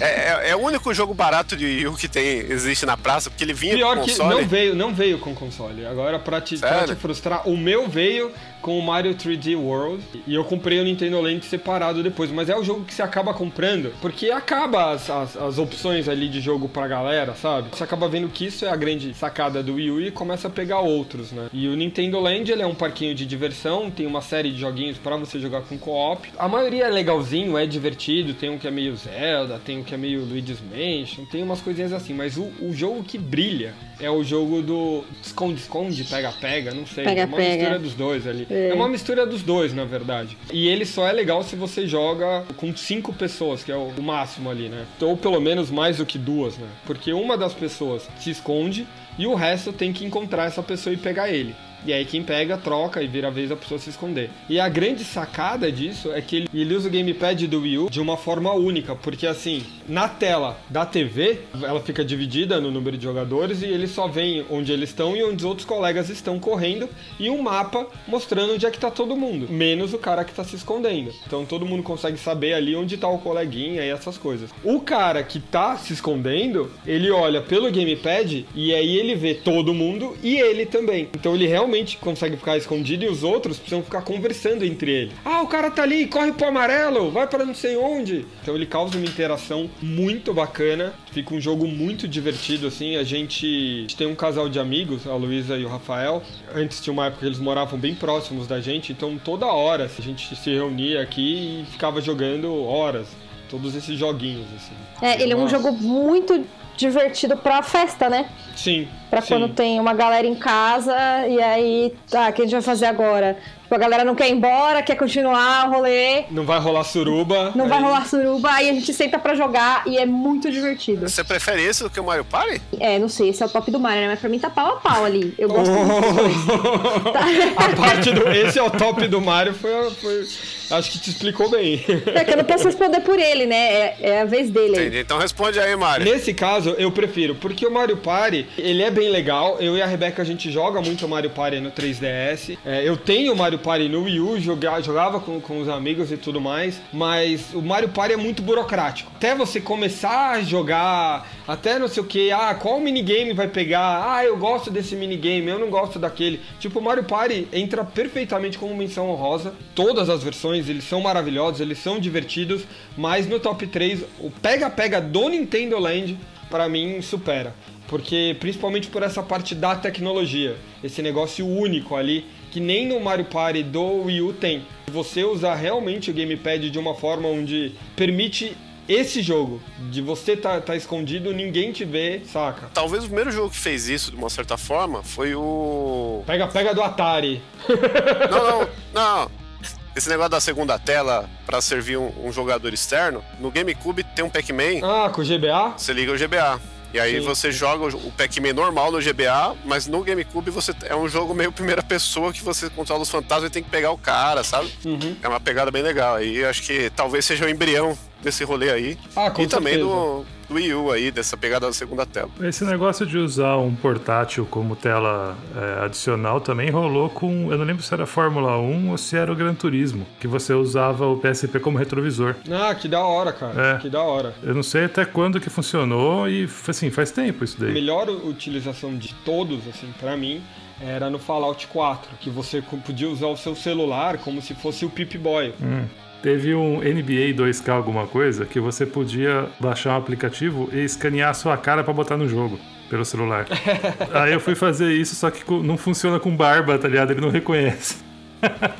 S2: É, é, é, o único jogo barato de Wii U que tem, existe na praça, porque ele vinha
S4: Pior
S2: com
S4: console. Pior que não veio, não veio com console. Agora, pra te, pra te frustrar, o meu veio com o Mario 3D World. E eu comprei o Nintendo Land separado depois. Mas é o jogo que você acaba comprando, porque acaba as, as, as, opções ali de jogo pra galera, sabe? Você acaba vendo que isso é a grande sacada do Wii U e começa a pegar outros, né? E o Nintendo Land, ele é um parquinho de diversão, tem uma série de joguinhos para você jogar com co-op. A maioria é legalzinho, é divertido, tem um que é meio Zelda, tem um que é meio Luigi's Mansion, tem umas coisinhas assim. Mas o, o jogo que brilha é o jogo do esconde-esconde, pega-pega, não sei.
S1: Pega,
S4: é uma
S1: pega.
S4: mistura dos dois ali. É. é. uma mistura dos dois, na verdade. E ele só é legal se você joga com cinco pessoas, que é o máximo ali, né? Ou pelo menos mais do que duas, né? Porque uma das pessoas se esconde e o resto tem que encontrar essa pessoa e pegar ele. E aí quem pega, troca e vira a vez a pessoa se esconder. E a grande sacada disso é que ele, ele usa o gamepad do Wii U de uma forma única, porque assim, Na tela da TV, ela fica dividida no número de jogadores e eles só veem onde eles estão e onde os outros colegas estão correndo e um mapa mostrando onde é que tá todo mundo, menos o cara que tá se escondendo. Então todo mundo consegue saber ali onde tá o coleguinha e essas coisas. O cara que tá se escondendo, ele olha pelo gamepad e aí ele vê todo mundo e ele também. Então ele realmente consegue ficar escondido e os outros precisam ficar conversando entre eles. Ah, o cara tá ali, corre pro amarelo, vai para não sei onde. Então ele causa uma interação muito bacana, fica um jogo muito divertido assim. A gente, a gente tem um casal de amigos, a Luísa e o Rafael. Antes tinha uma época que eles moravam bem próximos da gente, então toda hora a gente se reunia aqui e ficava jogando horas. Todos esses joguinhos, assim.
S1: É, ele é um jogo muito divertido pra festa, né?
S4: Sim.
S1: Pra
S4: sim.
S1: quando tem uma galera em casa e aí, tá, o que a gente vai fazer agora? Tipo, a galera não quer ir embora, quer continuar o rolê,
S4: Não vai rolar suruba.
S1: não vai
S4: aí-
S1: rolar suruba, aí a gente senta pra jogar e é muito divertido.
S2: Você prefere esse do que o Mario Party?
S1: É, não sei, esse é o top do Mario, né? Mas pra mim tá pau a pau ali. Eu gosto muito dos dois.
S4: A parte do. Esse é o top do Mario, foi, foi- Acho que te explicou bem.
S1: É que eu não posso responder por ele, né? É, é a vez dele.
S2: Entendi. Então responde aí, Mario.
S4: Nesse caso, eu prefiro, porque o Mario Party, ele é bem legal. Eu e a Rebeca, a gente joga muito o Mario Party no 3DS. É, eu tenho o Mario Party no Wii U, joga- jogava com, com os amigos e tudo mais. Mas o Mario Party é muito burocrático. Até você começar a jogar, até não sei o que, ah, qual minigame vai pegar? Ah, eu gosto desse minigame, eu não gosto daquele. Tipo, Mario Party entra perfeitamente como menção honrosa. Todas as versões, eles são maravilhosos, eles são divertidos. Mas no top 3, o pega-pega do Nintendo Land, pra mim, supera. Porque, principalmente por essa parte da tecnologia, esse negócio único ali, que nem no Mario Party do Wii U tem. Você usar realmente o gamepad de uma forma onde permite esse jogo, de você tá, tá escondido, ninguém te vê, saca?
S2: Talvez o primeiro jogo que fez isso, de uma certa forma, foi o.
S4: Pega-pega do Atari.
S2: Não, não, não. Esse negócio da segunda tela pra servir um, um jogador externo. No GameCube tem um Pac-Man,
S4: Ah, com o GBA?
S2: você liga o GBA. E aí
S4: Sim.
S2: você joga o Pac-Man normal no GBA, mas no GameCube você é um jogo meio primeira pessoa que você controla os fantasmas e tem que pegar o cara, sabe?
S4: Uhum.
S2: É uma pegada bem legal. Aí eu acho que talvez seja o embrião desse rolê aí.
S4: Ah, com
S2: e também
S4: certeza.
S2: do, do Wii U aí, dessa pegada da segunda tela.
S3: Esse negócio de usar um portátil como tela é, adicional também rolou com. Eu não lembro se era Fórmula 1 ou se era o Gran Turismo, que você usava o PSP como retrovisor.
S4: Ah, que da hora, cara.
S3: É.
S4: Que da hora.
S3: Eu não sei até quando que funcionou e assim, faz tempo isso
S4: A
S3: daí.
S4: melhor utilização de todos, assim, pra mim, era no Fallout 4, que você podia usar o seu celular como se fosse o Pip-Boy.
S3: Hum. Teve um NBA 2K alguma coisa que você podia baixar um aplicativo e escanear a sua cara pra botar no jogo pelo celular. Aí eu fui fazer isso, só que não funciona com barba, tá ligado? Ele não reconhece.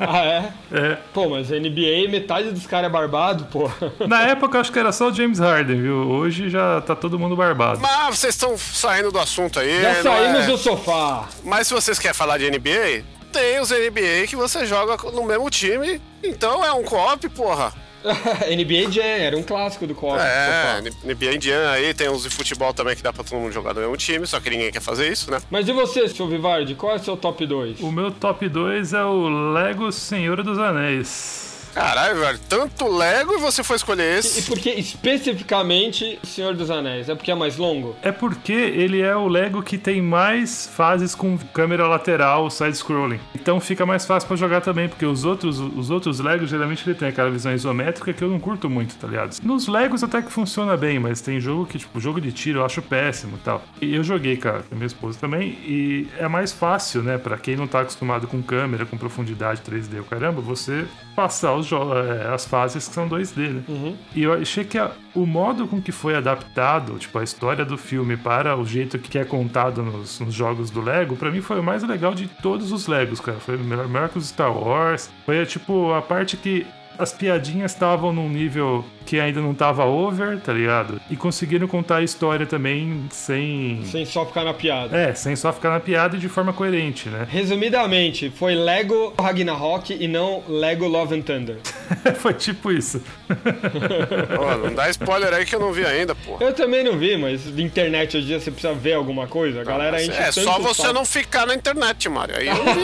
S4: Ah, é?
S3: É.
S4: Pô, mas a NBA, metade dos caras é barbado, pô.
S3: Na época eu acho que era só o James Harden, viu? Hoje já tá todo mundo barbado.
S2: Mas vocês estão saindo do assunto aí.
S4: Já
S2: não
S4: saímos
S2: é?
S4: do sofá.
S2: Mas se vocês querem falar de NBA, tem os NBA que você joga no mesmo time. Então é um co-op, porra.
S4: NBA Jam, era um clássico do co-op.
S2: É. NBA Indiana aí, tem uns de futebol também que dá pra todo mundo jogar no mesmo time, só que ninguém quer fazer isso, né?
S4: Mas e você, seu Vivardi, qual é o seu top 2?
S3: O meu top 2 é o Lego Senhor dos Anéis.
S2: Caralho, velho, tanto Lego e você foi escolher
S4: E
S2: esse.
S4: por que especificamente Senhor dos Anéis? É porque é mais longo?
S3: É porque ele é o Lego que tem mais fases com câmera lateral, side-scrolling. Então fica mais fácil pra jogar também, porque os outros, os outros Legos geralmente ele tem aquela visão isométrica que eu não curto muito, tá ligado? Nos Legos até que funciona bem, mas tem jogo que, tipo, jogo de tiro eu acho péssimo e tal. E eu joguei, cara, com a minha esposa também, e é mais fácil, né, pra quem não tá acostumado com câmera, com profundidade 3D, o caramba, você passar os jo- é, as fases que são 2D, né? E eu achei que a- o modo com que foi adaptado, tipo, a história do filme para o jeito que é contado nos, nos jogos do Lego, pra mim foi o mais legal de todos os Legos, cara. Foi melhor, melhor que os Star Wars. Foi, tipo, a parte que as piadinhas estavam num nível que ainda não tava over, tá ligado? E conseguiram contar a história também sem...
S4: Sem só ficar na piada.
S3: É, sem só ficar na piada e de forma coerente, né?
S4: Resumidamente, foi Lego Ragnarok e não Lego Love and Thunder.
S3: foi tipo isso.
S2: Pô, não dá spoiler aí que eu não vi ainda, pô.
S4: Eu também não vi, mas de internet hoje em dia você precisa ver alguma coisa. A galera enche
S2: É só você
S4: saco.
S2: não ficar na internet, Mário. Aí eu não vi.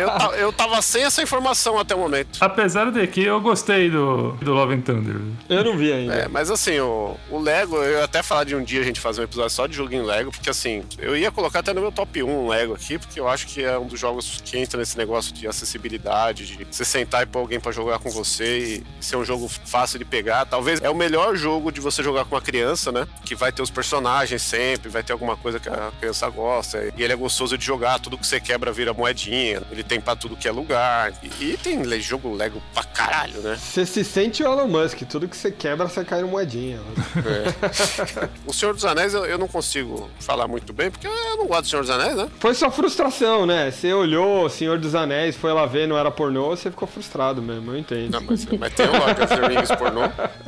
S2: eu, ta- eu tava sem essa informação até o momento.
S3: Apesar de que eu gostei do, do Love and Thunder.
S4: Eu não vi ainda.
S2: É, mas assim, o, o Lego, eu ia até falar de um dia a gente fazer um episódio só de joguinho Lego, porque assim, eu ia colocar até no meu top 1 um Lego aqui, porque eu acho que é um dos jogos que entra nesse negócio de acessibilidade, de você sentar e pôr alguém pra jogar com você e ser um jogo fácil de pegar. Talvez é o melhor jogo de você jogar com uma criança, né? Que vai ter os personagens sempre, vai ter alguma coisa que a criança gosta. E ele é gostoso de jogar, tudo que você quebra vira moedinha. Ele tem pra tudo que é lugar. E, e tem jogo Lego pra caralho, né?
S4: Você se sente o Elon Musk, tudo que você quebra, você cai no moedinha.
S2: É. o Senhor dos Anéis eu, eu, não consigo falar muito bem, porque eu não gosto do Senhor dos Anéis, né?
S4: Foi sua frustração, né? Você olhou Senhor dos Anéis, foi lá ver, não era pornô, você ficou frustrado mesmo, eu entendo.
S2: Não, mas, mas tem o Lord of the Rings pornô.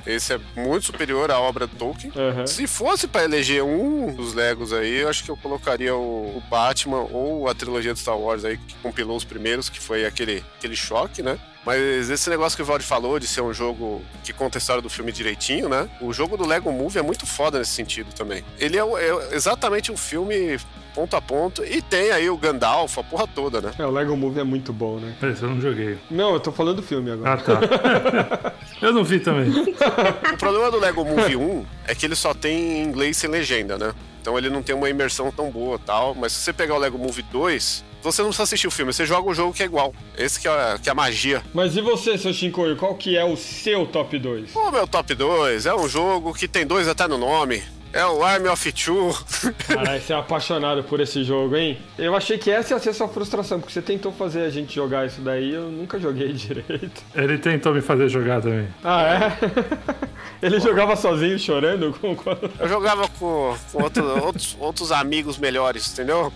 S2: Esse é muito superior à obra do Tolkien.
S4: Uhum.
S2: Se fosse pra eleger um dos Legos aí, eu acho que eu colocaria o, o Batman ou a trilogia de Star Wars aí, que compilou os primeiros, que foi aquele, aquele choque, né? Mas esse negócio que o Valde falou de ser um jogo que conta a história do filme direitinho, né? O jogo do Lego Movie é muito foda nesse sentido também. Ele é, é exatamente um filme ponto a ponto. E tem aí o Gandalf, a porra toda, né?
S4: É, o Lego Movie é muito bom, né?
S3: Esse eu não joguei.
S4: Não, eu tô falando do filme agora.
S3: Ah, tá. eu não vi também.
S2: O problema do Lego Movie 1 é que ele só tem inglês sem legenda, né? Então ele não tem uma imersão tão boa tal. Mas se você pegar o Lego Movie 2, você não precisa assistir o filme, você joga um jogo que é igual. Esse que é, que é a magia.
S4: Mas e você, seu Shinkoio, qual que é o seu top 2?
S2: O meu top 2 é um jogo que tem dois até no nome. É o Army of Two.
S4: Caralho, você é apaixonado por esse jogo, hein? Eu achei que essa ia ser sua frustração, porque você tentou fazer a gente jogar isso daí eu nunca joguei direito.
S3: Ele tentou me fazer jogar também.
S4: Ah, é? Ele jogava sozinho, chorando? Com...
S2: Eu jogava com, com outro, outros, outros amigos melhores, entendeu?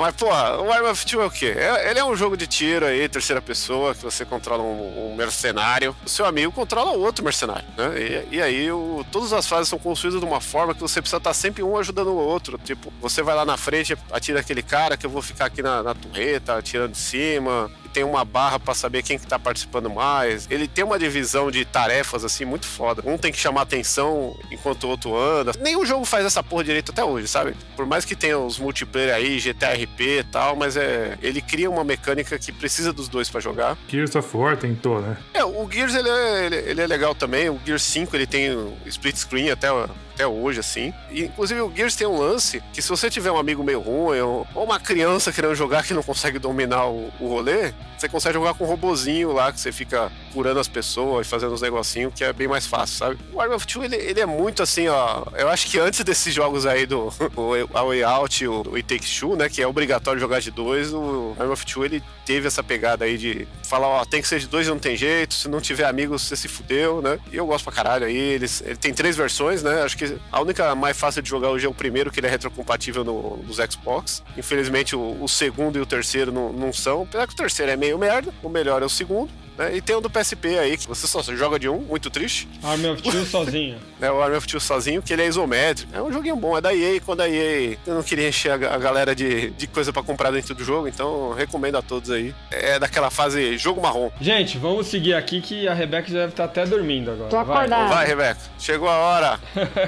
S2: Mas, porra, o Arm of Two é o quê? É, ele é um jogo de tiro aí, terceira pessoa, que você controla um, um mercenário. O seu amigo controla outro mercenário, né? E, e aí, o, todas as fases são construídas de uma forma que você precisa estar sempre um ajudando o outro. Tipo, você vai lá na frente, atira aquele cara, que eu vou ficar aqui na, na torreta, atirando de cima tem uma barra para saber quem que tá participando mais. Ele tem uma divisão de tarefas assim muito foda. Um tem que chamar atenção enquanto o outro anda. Nenhum jogo faz essa porra direito até hoje, sabe? Por mais que tenha os multiplayer aí, GTRP e tal, mas é ele cria uma mecânica que precisa dos dois para jogar.
S3: Gears of War tentou, né?
S2: É, o Gears ele é, ele, ele é legal também. O Gears 5 ele tem split screen até até hoje, assim. E, inclusive, o Gears tem um lance que se você tiver um amigo meio ruim ou, uma criança querendo jogar que não consegue dominar o, o rolê, você consegue jogar com um robozinho lá, que você fica curando as pessoas e fazendo uns negocinhos, que é bem mais fácil, sabe? O Arm of Two, ele, ele é muito assim, ó. Eu acho que antes desses jogos aí do o, A Way Out e o, o It Takes Two, né? Que é obrigatório jogar de dois, o Arm of Two, ele teve essa pegada aí de falar, ó, tem que ser de dois não tem jeito, se não tiver amigos, você se fudeu, né? E eu gosto pra caralho aí. Eles, ele tem três versões, né? Acho que a única mais fácil de jogar hoje é o primeiro, que ele é retrocompatível no, nos Xbox. Infelizmente, o, o, segundo e o terceiro não, não são. Apesar que o terceiro é meio merda, o melhor é o segundo. Né? E tem o do PSP aí, que você só joga de um, muito triste.
S4: Army of Two sozinho.
S2: É, o Army of Two sozinho, que ele é isométrico. É um joguinho bom, é da EA, quando a EA eu não queria encher a galera de, de coisa para comprar dentro do jogo, então recomendo a todos aí. É daquela fase jogo marrom.
S4: Gente, vamos seguir aqui que a Rebeca já deve estar até dormindo agora.
S1: Tô acordada.
S2: Vai, Rebeca. Chegou a hora.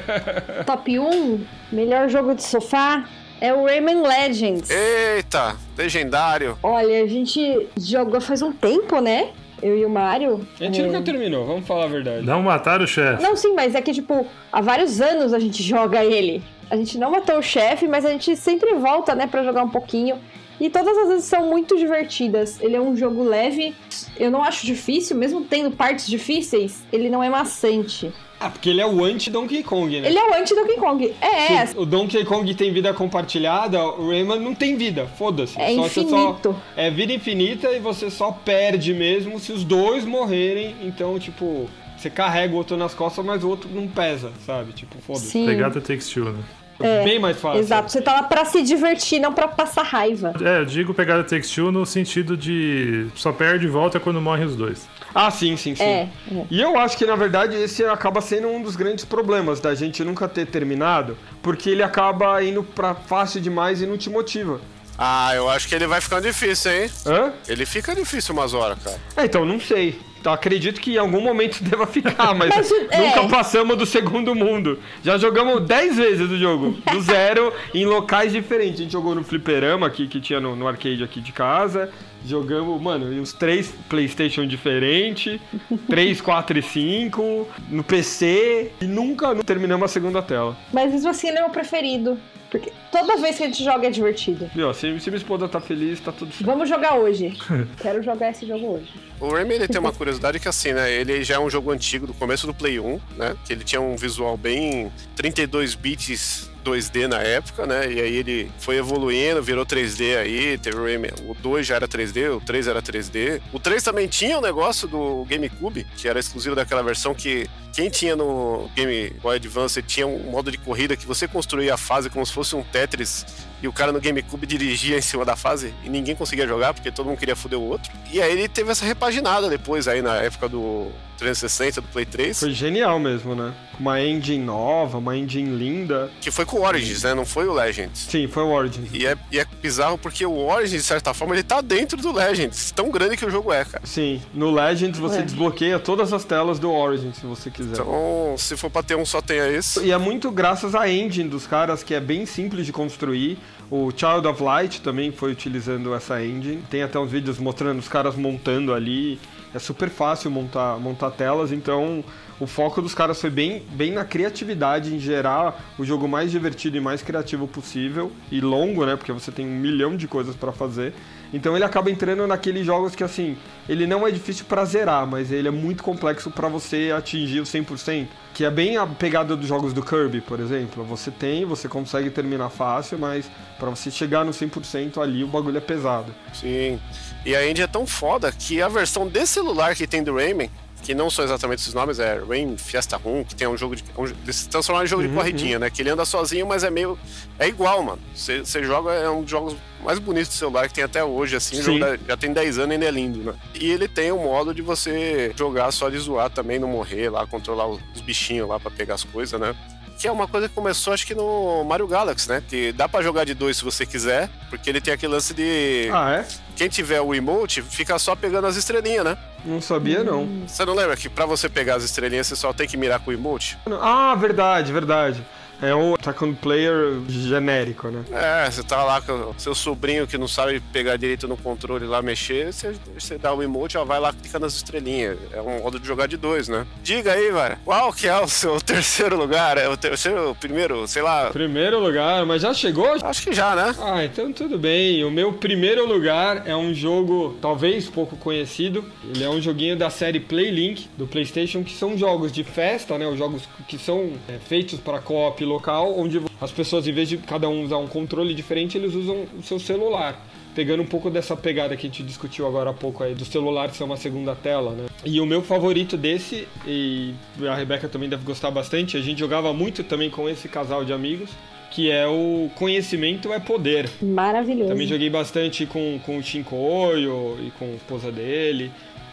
S1: Top 1, melhor jogo de sofá, é o Rayman Legends.
S2: Eita, legendário.
S1: Olha, a gente jogou faz um tempo, né? Eu e o Mario.
S4: A gente é... nunca terminou, vamos falar a verdade.
S3: Não mataram o chefe.
S1: Não, sim, mas é que, tipo, há vários anos a gente joga ele. A gente não matou o chefe, mas a gente sempre volta, né, pra jogar um pouquinho. E todas as vezes são muito divertidas. Ele é um jogo leve. Eu não acho difícil, mesmo tendo partes difíceis, ele não é maçante.
S4: Ah, porque ele é o anti-Donkey Kong, né?
S1: Ele é o anti-Donkey Kong. É.
S4: Se o Donkey Kong tem vida compartilhada, o Rayman não tem vida. Foda-se.
S1: É só, infinito.
S4: Só, é vida infinita e você só perde mesmo se os dois morrerem. Então, tipo, você carrega o outro nas costas, mas o outro não pesa, sabe? Tipo, foda-se.
S3: Pegada takes two, né?
S1: É,
S4: bem mais fácil.
S1: Exato, você tá lá pra se divertir, não pra passar raiva.
S3: É, eu digo pegada takes two no sentido de só perde e volta quando morrem os dois.
S4: Ah, sim, sim, sim.
S1: É,
S4: é. E eu acho que, na verdade, esse acaba sendo um dos grandes problemas da gente nunca ter terminado, porque ele acaba indo pra fácil demais e não te motiva.
S2: Ah, eu acho que ele vai ficando difícil, hein?
S4: Hã?
S2: Ele fica difícil umas horas, cara.
S4: É, então, não sei. Então, acredito que em algum momento deva ficar, mas, mas nunca é. passamos do segundo mundo. Já jogamos 10 vezes o jogo, do zero, em locais diferentes. A gente jogou no fliperama aqui, que tinha no, no arcade aqui de casa. Jogamos, mano, uns três PlayStation diferentes, 3, 4 e 5, no PC, e nunca terminamos a segunda tela.
S1: Mas mesmo assim, ele é o meu preferido. Porque toda vez que a gente joga é divertido.
S4: Viu, se, se minha esposa tá feliz, tá tudo certo.
S1: Vamos jogar hoje. Quero jogar esse jogo hoje.
S2: O Rayman ele tem uma curiosidade que assim, né? Ele já é um jogo antigo do começo do Play 1, né? Que ele tinha um visual bem 32 bits 2D na época, né? E aí ele foi evoluindo, virou 3D aí, teve o Rayman, o 2 já era 3D, o 3 era 3D. O 3 também tinha o um negócio do GameCube, que era exclusivo daquela versão que quem tinha no Game Boy Advance tinha um modo de corrida que você construía a fase como se fosse um Tetris e o cara no GameCube dirigia em cima da fase e ninguém conseguia jogar porque todo mundo queria foder o outro. E aí ele teve essa repaginada depois aí na época do 360, do Play 3.
S4: Foi genial mesmo, né? Uma engine nova, uma engine linda.
S2: Que foi com o Origins, né? Não foi o Legends.
S4: Sim, foi o Origins.
S2: E é, e é bizarro porque o Origins, de certa forma, ele tá dentro do Legends. Tão grande que o jogo é, cara.
S4: Sim, no Legends você é. desbloqueia todas as telas do Origins, se você quiser.
S2: Então, se for pra ter um, só tenha esse.
S4: E é muito graças à engine dos caras, que é bem simples de construir. O Child of Light também foi utilizando essa engine. Tem até uns vídeos mostrando os caras montando ali. É super fácil montar, montar telas, então o foco dos caras foi bem, bem na criatividade, em gerar o jogo mais divertido e mais criativo possível. E longo, né? Porque você tem um milhão de coisas para fazer. Então ele acaba entrando naqueles jogos que, assim, ele não é difícil para zerar, mas ele é muito complexo para você atingir o 100%. Que é bem a pegada dos jogos do Kirby, por exemplo. Você tem, você consegue terminar fácil, mas para você chegar no 100% ali, o bagulho é pesado.
S2: Sim. E a Indy é tão foda que a versão de celular que tem do Rayman, que não são exatamente esses nomes, é Rain Fiesta Room, que tem um jogo de. Um, eles transformaram em jogo uhum, de corridinha, uhum. né? Que ele anda sozinho, mas é meio. É igual, mano. Você joga, é um dos jogos mais bonitos do celular que tem até hoje, assim. Já tem 10 anos e ainda é lindo, né? E ele tem um modo de você jogar só de zoar também, não morrer lá, controlar os, os bichinhos lá para pegar as coisas, né? que é uma coisa que começou acho que no Mario Galaxy, né? Que dá para jogar de dois se você quiser, porque ele tem aquele lance de.
S4: Ah, é?
S2: Quem tiver o emote fica só pegando as estrelinhas, né?
S4: Não sabia, não.
S2: Você não lembra que para você pegar as estrelinhas você só tem que mirar com o emote?
S4: Ah, verdade, verdade. É o second player genérico, né?
S2: É, você tá lá com seu sobrinho que não sabe pegar direito no controle lá, mexer, você, você dá o emote, ó, vai lá, clica nas estrelinhas. É um modo de jogar de dois, né? Diga aí, cara, qual que é o seu terceiro lugar? É o terceiro, o primeiro, sei lá...
S4: Primeiro lugar, mas já chegou?
S2: Acho que já, né?
S4: Ah, então tudo bem. O meu primeiro lugar é um jogo, talvez pouco conhecido. Ele é um joguinho da série Playlink, do Playstation, que são jogos de festa, né? Os jogos que são é, feitos para co-op local onde as pessoas, em vez de cada um usar um controle diferente, eles usam o seu celular. Pegando um pouco dessa pegada que a gente discutiu agora há pouco aí, do celular ser uma segunda tela, né? E o meu favorito desse, e a Rebeca também deve gostar bastante, a gente jogava muito também com esse casal de amigos, que é o Conhecimento é Poder.
S1: Maravilhoso.
S4: Também joguei bastante com, com o Shinkoio e com a esposa dele.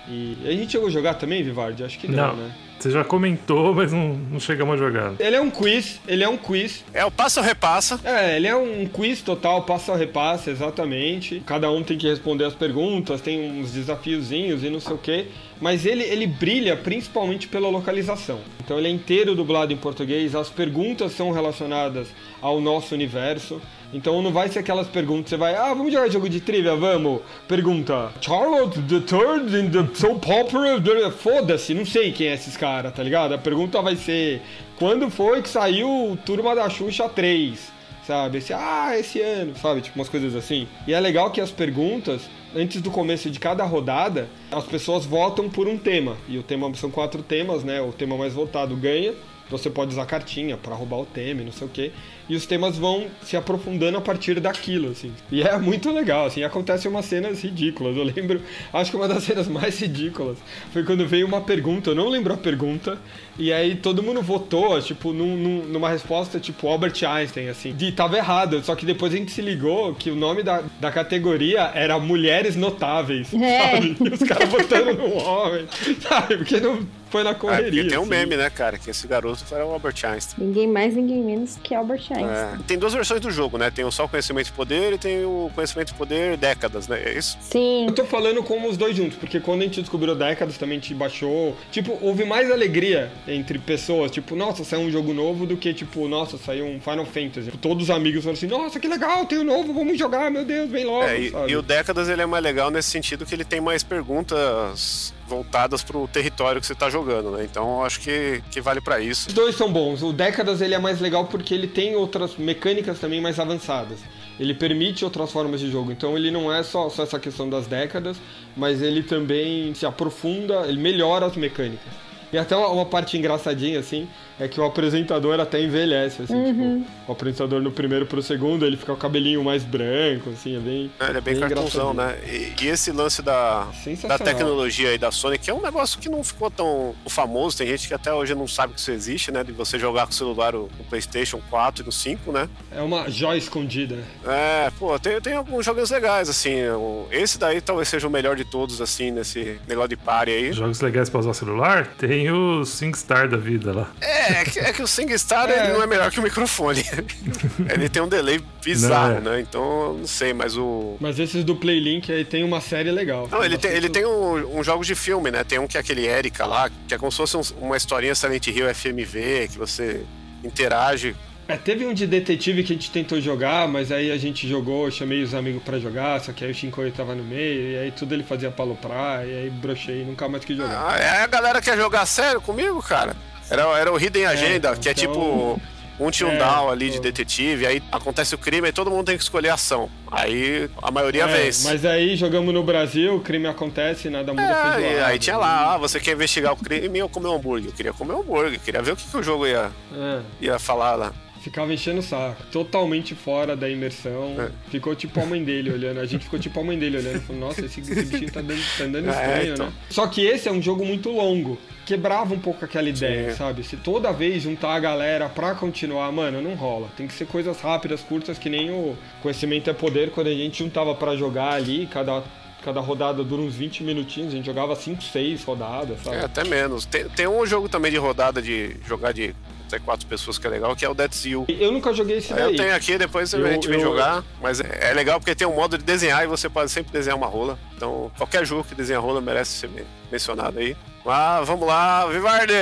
S4: E a gente chegou a jogar também, Vivardi? Acho que não, não. né?
S3: Você já comentou, mas não, não chegamos a jogar.
S4: Ele é um quiz, ele é um quiz.
S2: É o passa ou repassa.
S4: É, ele é um quiz total, passa ou repassa, exatamente. Cada um tem que responder as perguntas, tem uns desafiozinhos e não sei o quê. Mas ele, ele brilha principalmente pela localização. Então ele é inteiro dublado em português, as perguntas são relacionadas ao nosso universo. Então não vai ser aquelas perguntas, você vai, ah, vamos jogar jogo de trivia, vamos. Pergunta, Charlotte the Third in the soap opera, foda-se, não sei quem é esses caras, tá ligado? A pergunta vai ser, quando foi que saiu Turma da Xuxa 3? Sabe, esse, ah, esse ano, sabe, tipo umas coisas assim. E é legal que as perguntas, antes do começo de cada rodada, as pessoas votam por um tema. E o tema são quatro temas, né? O tema mais votado ganha. Você pode usar cartinha para roubar o tema, não sei o quê e os temas vão se aprofundando a partir daquilo, assim. E é muito legal, assim, acontecem umas cenas ridículas. Eu lembro, acho que uma das cenas mais ridículas foi quando veio uma pergunta, eu não lembro a pergunta, e aí todo mundo votou, tipo, num, num, numa resposta tipo Albert Einstein, assim, de tava errado, só que depois a gente se ligou que o nome da, da categoria era Mulheres Notáveis, é. sabe? E os caras votando no homem, sabe? Porque não Foi na
S2: Ah,
S4: correria.
S2: porque tem um
S4: assim.
S2: meme, né, cara? Que esse garoto era o Albert Einstein.
S1: Ninguém mais, ninguém menos que Albert Einstein.
S2: É. Tem duas versões do jogo, né? Tem o só o conhecimento e poder e tem o conhecimento e poder décadas, né? É isso?
S1: Sim.
S4: Eu tô falando como os dois juntos, porque quando a gente descobriu décadas também a gente baixou. Tipo, houve mais alegria entre pessoas, tipo, nossa, saiu um jogo novo do que, tipo, nossa, saiu um Final Fantasy. Tipo, todos os amigos falaram assim, nossa, que legal, tem um novo, vamos jogar, meu Deus, vem logo.
S2: É, e,
S4: sabe?
S2: e o Décadas ele é mais legal nesse sentido que ele tem mais perguntas voltadas pro território que você tá jogando, né? Então acho que, que vale pra isso.
S4: Os dois são bons. O Décadas ele é mais legal porque ele tem outras mecânicas também mais avançadas. Ele permite outras formas de jogo. Então ele não é só, só essa questão das décadas, mas ele também se aprofunda, ele melhora as mecânicas. E até uma, uma parte engraçadinha, assim, é que o apresentador até envelhece, assim, tipo, o apresentador no primeiro pro segundo, ele fica o cabelinho mais branco, assim, é bem.
S2: É, Ele é bem,
S4: bem engraçadinho.
S2: né? E, e esse lance da, da tecnologia aí da Sony, que é um negócio que não ficou tão famoso, tem gente que até hoje não sabe que isso existe, né? De você jogar com o celular o- no PlayStation 4 e no 5, né?
S4: É uma joia escondida.
S2: É, pô, tem, tem alguns jogos legais, assim. o- Esse daí talvez seja o melhor de todos, assim, nesse negócio de party aí.
S3: Jogos legais pra usar o celular? Tem o SingStar da vida lá.
S2: É, é que, é que o SingStar
S4: É.
S2: não é melhor que o microfone. ele tem um delay bizarro,
S3: Não, é.
S2: né? Então, não sei, mas o.
S4: Mas esses do Playlink aí tem uma série legal.
S2: Não, ele tem, ele tem um, um jogos de filme, né? Tem um que é aquele Erika lá, que é como se fosse um- uma historinha Silent Hill FMV, que você interage.
S4: É, teve um de detetive que a gente tentou jogar, mas aí a gente jogou, eu chamei os amigos pra jogar, só que aí o Shinkoio tava no meio, e aí tudo ele fazia pra aloprar, e aí brochei e nunca mais quis jogar.
S2: Ah, é, a galera quer jogar sério comigo, cara. Era, era o Hidden Agenda, que é
S4: então-
S2: tipo um tune
S4: É,
S2: down ali de
S4: pô.
S2: detetive, aí acontece o crime e todo mundo tem que escolher a ação. Aí a maioria
S4: É,
S2: vence.
S4: Mas aí jogamos no Brasil, o crime acontece, nada muda
S2: É,
S4: feijoada.
S2: aí tinha lá, ah, você quer investigar o crime ou comer um hambúrguer? Eu queria comer um hambúrguer, queria ver o que, que o jogo ia,
S4: É,
S2: ia falar lá.
S4: Ficava enchendo o saco, totalmente fora da imersão.
S2: É.
S4: Ficou tipo a mãe dele olhando, a gente ficou tipo a mãe dele olhando, falou, nossa, esse, esse bichinho tá dando, tá andando
S2: É,
S4: estranho,
S2: então.
S4: né? Só que esse é um jogo muito longo. Quebrava um pouco aquela ideia,
S2: Sim.
S4: sabe? Se toda vez juntar a galera pra continuar, mano, não rola. Tem que ser coisas rápidas, curtas, que nem o Conhecimento é Poder, quando a gente juntava pra jogar ali, cada, cada rodada dura uns 20 minutinhos, a gente jogava 5, 6 rodadas, sabe?
S2: É, até menos. Tem, tem um jogo também de rodada de jogar de até quatro pessoas que é legal, que é o Dead Seal.
S4: Eu nunca joguei esse
S2: Aí
S4: daí.
S2: eu tenho aqui, depois
S4: Eu-
S2: a gente vem
S4: eu-
S2: jogar. Mas é, é legal porque tem um modo de desenhar e você pode sempre desenhar uma rola. Então, qualquer jogo que desenha rola merece ser men- mencionado aí. Ah, vamos lá, Vivarde!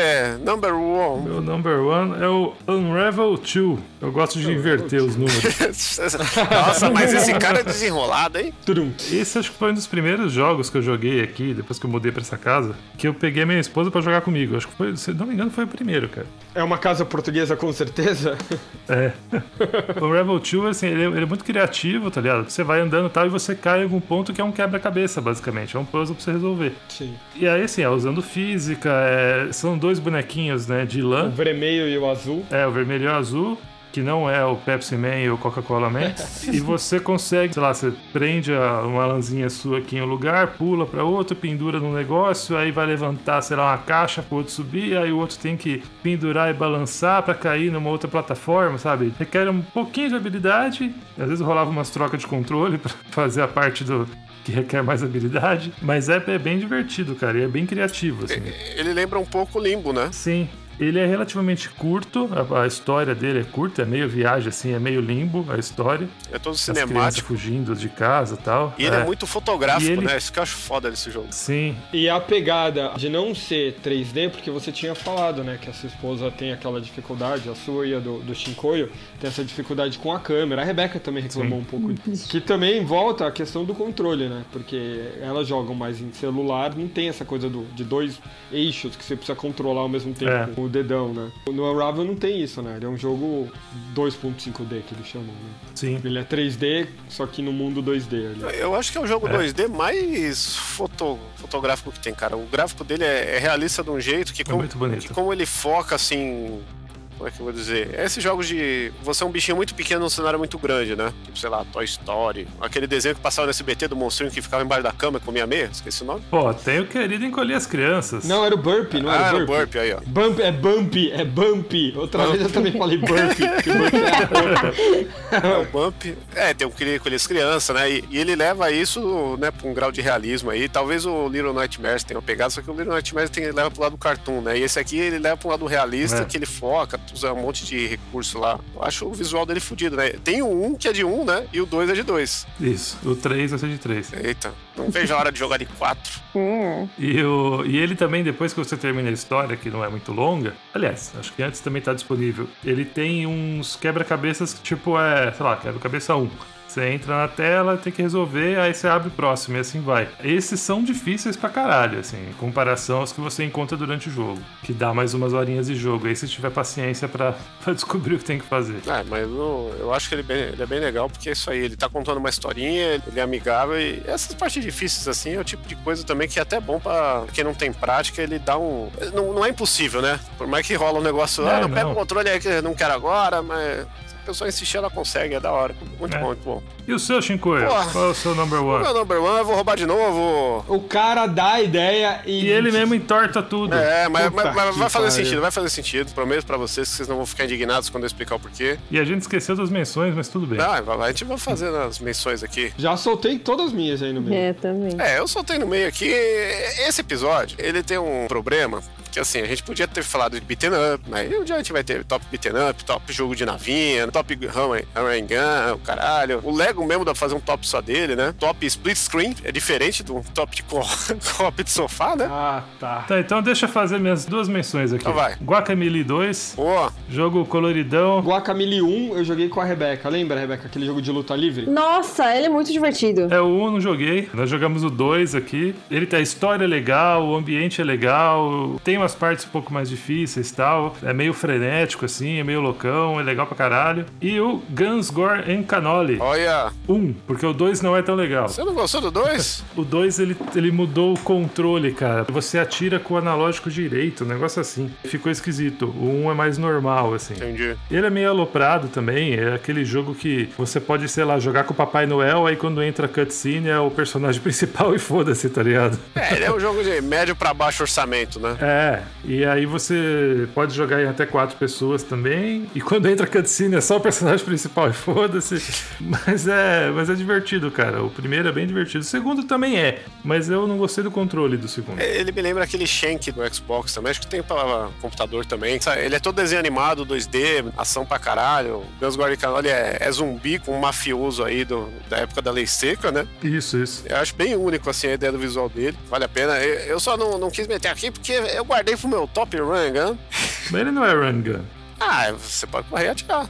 S2: Number one!
S3: Meu number one é o Unravel 2. Eu gosto de inverter os números.
S2: Nossa, mas esse cara é desenrolado, hein?
S3: Esse acho que foi um dos primeiros jogos que eu joguei aqui, depois que eu mudei pra essa casa, que eu peguei minha esposa pra jogar comigo. Acho que foi, se não me engano, foi o primeiro, cara.
S4: É uma casa portuguesa com certeza?
S3: É. o Unravel 2, assim, ele é, ele é muito criativo, tá ligado? Você vai andando e tal e você cai em algum ponto que é um quebra-cabeça, basicamente. É um puzzle pra você resolver.
S4: Sim.
S3: E aí, assim, é usando física, é, são dois bonequinhos, né, de
S4: O
S3: lã.
S4: vermelho e o azul.
S3: É, o vermelho e o azul, que não é o Pepsi Man e o Coca-Cola Man. e você consegue, sei lá, você prende uma lãzinha sua aqui em um lugar, pula pra outro, pendura num negócio, aí vai levantar, sei lá, uma caixa pro outro subir, aí o outro tem que pendurar e balançar pra cair numa outra plataforma, sabe? Requer um pouquinho de habilidade, às vezes rolava umas trocas de controle pra fazer a parte do que requer mais habilidade, mas é, é bem divertido, cara, e é bem criativo, assim.
S2: Ele lembra um pouco o Limbo, né?
S3: Sim. Ele é relativamente curto, a, a história dele é curta, é meio viagem, assim, é meio limbo a história.
S2: É todo
S3: As crianças
S2: cinemático.
S3: fugindo de casa e tal.
S2: E ele é, muito fotográfico,
S3: ele-
S2: né? Isso que eu acho foda desse jogo.
S3: Sim,
S4: E a pegada de não ser 3D, porque você tinha falado, né, que a sua esposa tem aquela dificuldade, a sua e a do, do Shinkoio tem essa dificuldade com a câmera. A Rebeca também reclamou um pouco disso. Que também volta a questão do controle, né? Porque elas jogam mais em celular, não tem essa coisa do, de dois eixos que você precisa controlar ao mesmo tempo
S3: É.
S4: o dedão, né? No Unravel não tem isso, né? Ele é um jogo 2.5D que eles chamam, né?
S3: sim.
S4: Ele é 3D, só que no mundo 2D ali.
S2: Eu acho que é o jogo
S3: É.
S2: 2D mais foto, fotográfico que tem, cara. O gráfico dele é, é realista de um jeito que, como,
S3: muito bonito.
S2: que como ele foca, assim, Como é que eu vou dizer? É esses jogos de. Você é um bichinho muito pequeno num cenário muito grande, né? Tipo, sei lá, Toy Story. Aquele desenho que passava no SBT do monstrinho que ficava embaixo da cama e comia meia. Esqueci o nome.
S3: Pô, tem o querido encolher as crianças.
S4: Não, era o Burp, não
S2: ah,
S4: era
S2: era
S4: o
S2: o
S4: Burp.
S2: Burp aí, ó.
S4: Bump, é Bump, é Bump. Outra vez eu também falei Burp. o Burp é
S2: É o Bump. É, tem o que colher as crianças, né? E, e ele leva isso, né, pra um grau de realismo aí. Talvez o Little Nightmares tenha pegado, só que o Little Nightmares tem, leva pro lado do cartoon, né? E esse aqui ele leva pro lado realista,
S3: É.
S2: que ele foca, usa um monte de recurso lá. Eu acho o visual dele fudido, né? Tem o 1 que é de 1, né? E o 2 é de 2.
S3: Isso, o 3 vai ser de 3.
S2: Eita, não vejo a hora de jogar de 4.
S1: Hum.
S3: E, o, e ele também, depois que você termina a história, que não é muito longa, aliás, acho que antes também tá disponível, ele tem uns quebra-cabeças que tipo é, sei lá, quebra-cabeça 1. Você entra na tela, tem que resolver, aí você abre o próximo e assim vai. Esses são difíceis pra caralho, assim, em comparação aos que você encontra durante o jogo, que dá mais umas horinhas de jogo. Aí se tiver paciência pra, pra descobrir o que tem que fazer.
S2: É, mas eu, eu acho que ele, bem- ele é bem legal, porque é isso aí, ele tá contando uma historinha, ele é amigável e essas partes difíceis assim é o tipo de coisa também que é até bom pra quem não tem prática, ele dá um. Não, não é impossível, né? Por mais que rola um negócio,
S3: É,
S2: ah, não, pega
S3: não.
S2: o controle aí que eu não quero agora, mas pessoa insistir, ela consegue, é da hora. Muito
S3: É.
S2: bom, muito bom.
S3: E o seu, Shinkoio? Qual é o seu number
S2: O
S3: one?
S2: meu number one, eu vou roubar de novo.
S4: O cara dá a ideia e.
S3: E ele mesmo entorta tudo.
S2: É, mas, mas- mas vai fazer
S4: pariu.
S2: sentido, vai fazer sentido. Prometo pra vocês que vocês não vão ficar indignados quando eu explicar o porquê.
S3: E a gente esqueceu das menções, mas tudo bem.
S2: Vai- a gente vai fazer as menções aqui.
S4: Já soltei todas as minhas aí no meio.
S1: É, também.
S2: É, eu soltei no meio aqui. Esse episódio, ele tem um problema. Que assim, a gente podia ter falado de beaten up, mas um dia a gente vai ter top beaten up, top jogo de navinha, top hammer hammer and gun, o caralho. O Lego mesmo dá pra fazer um top só dele, né? Top split screen, é diferente do top de co- co-op de sofá, né?
S4: Ah, tá.
S3: Tá, então deixa eu fazer minhas duas menções aqui.
S2: Então vai.
S3: Guacamole 2,
S2: Pô,
S3: jogo coloridão.
S4: Guacamole 1 eu joguei com a Rebeca. Lembra, Rebeca? Aquele jogo de luta livre?
S1: Nossa, ele é muito divertido.
S3: É o 1, não joguei. Nós jogamos o 2 aqui. Ele tem a história legal, o ambiente é legal, tem umas partes um pouco mais difíceis e tal. É meio frenético, assim, é meio loucão, é legal pra caralho. E o Guns Gore and Cannoli
S2: olha.
S3: 1, porque o 2 não é tão legal.
S2: Você não gostou do 2?
S3: O 2 ele, ele mudou o controle, cara. Você atira com o analógico direito, um negócio assim. Ficou esquisito. O 1 é mais normal, assim.
S2: Entendi.
S3: Ele é meio aloprado também, é aquele jogo que você pode, sei lá, jogar com o Papai Noel, aí quando entra a cutscene é o personagem principal e foda-se, tá ligado?
S2: É, ele é um jogo de médio pra baixo orçamento, né?
S3: É, e aí você pode jogar em até quatro pessoas também, e quando entra a cutscene é só o personagem principal e foda-se. Mas é, mas é divertido, cara. O primeiro é bem divertido. O segundo também é, mas eu não gostei do controle do segundo.
S2: Ele me lembra aquele Shank do Xbox também, acho que tem pra computador também. Ele é todo desenho animado, 2D, ação pra caralho. O Guns Gordon Canoli é, é zumbi com um mafioso aí do, da época da lei seca, né?
S3: Isso, isso.
S2: Eu acho bem único assim a ideia do visual dele. Vale a pena. Eu, eu só não, não quis meter aqui porque eu guardei pro meu top run gun.
S3: Mas ele não é run gun.
S2: Ah, você pode correr e atirar.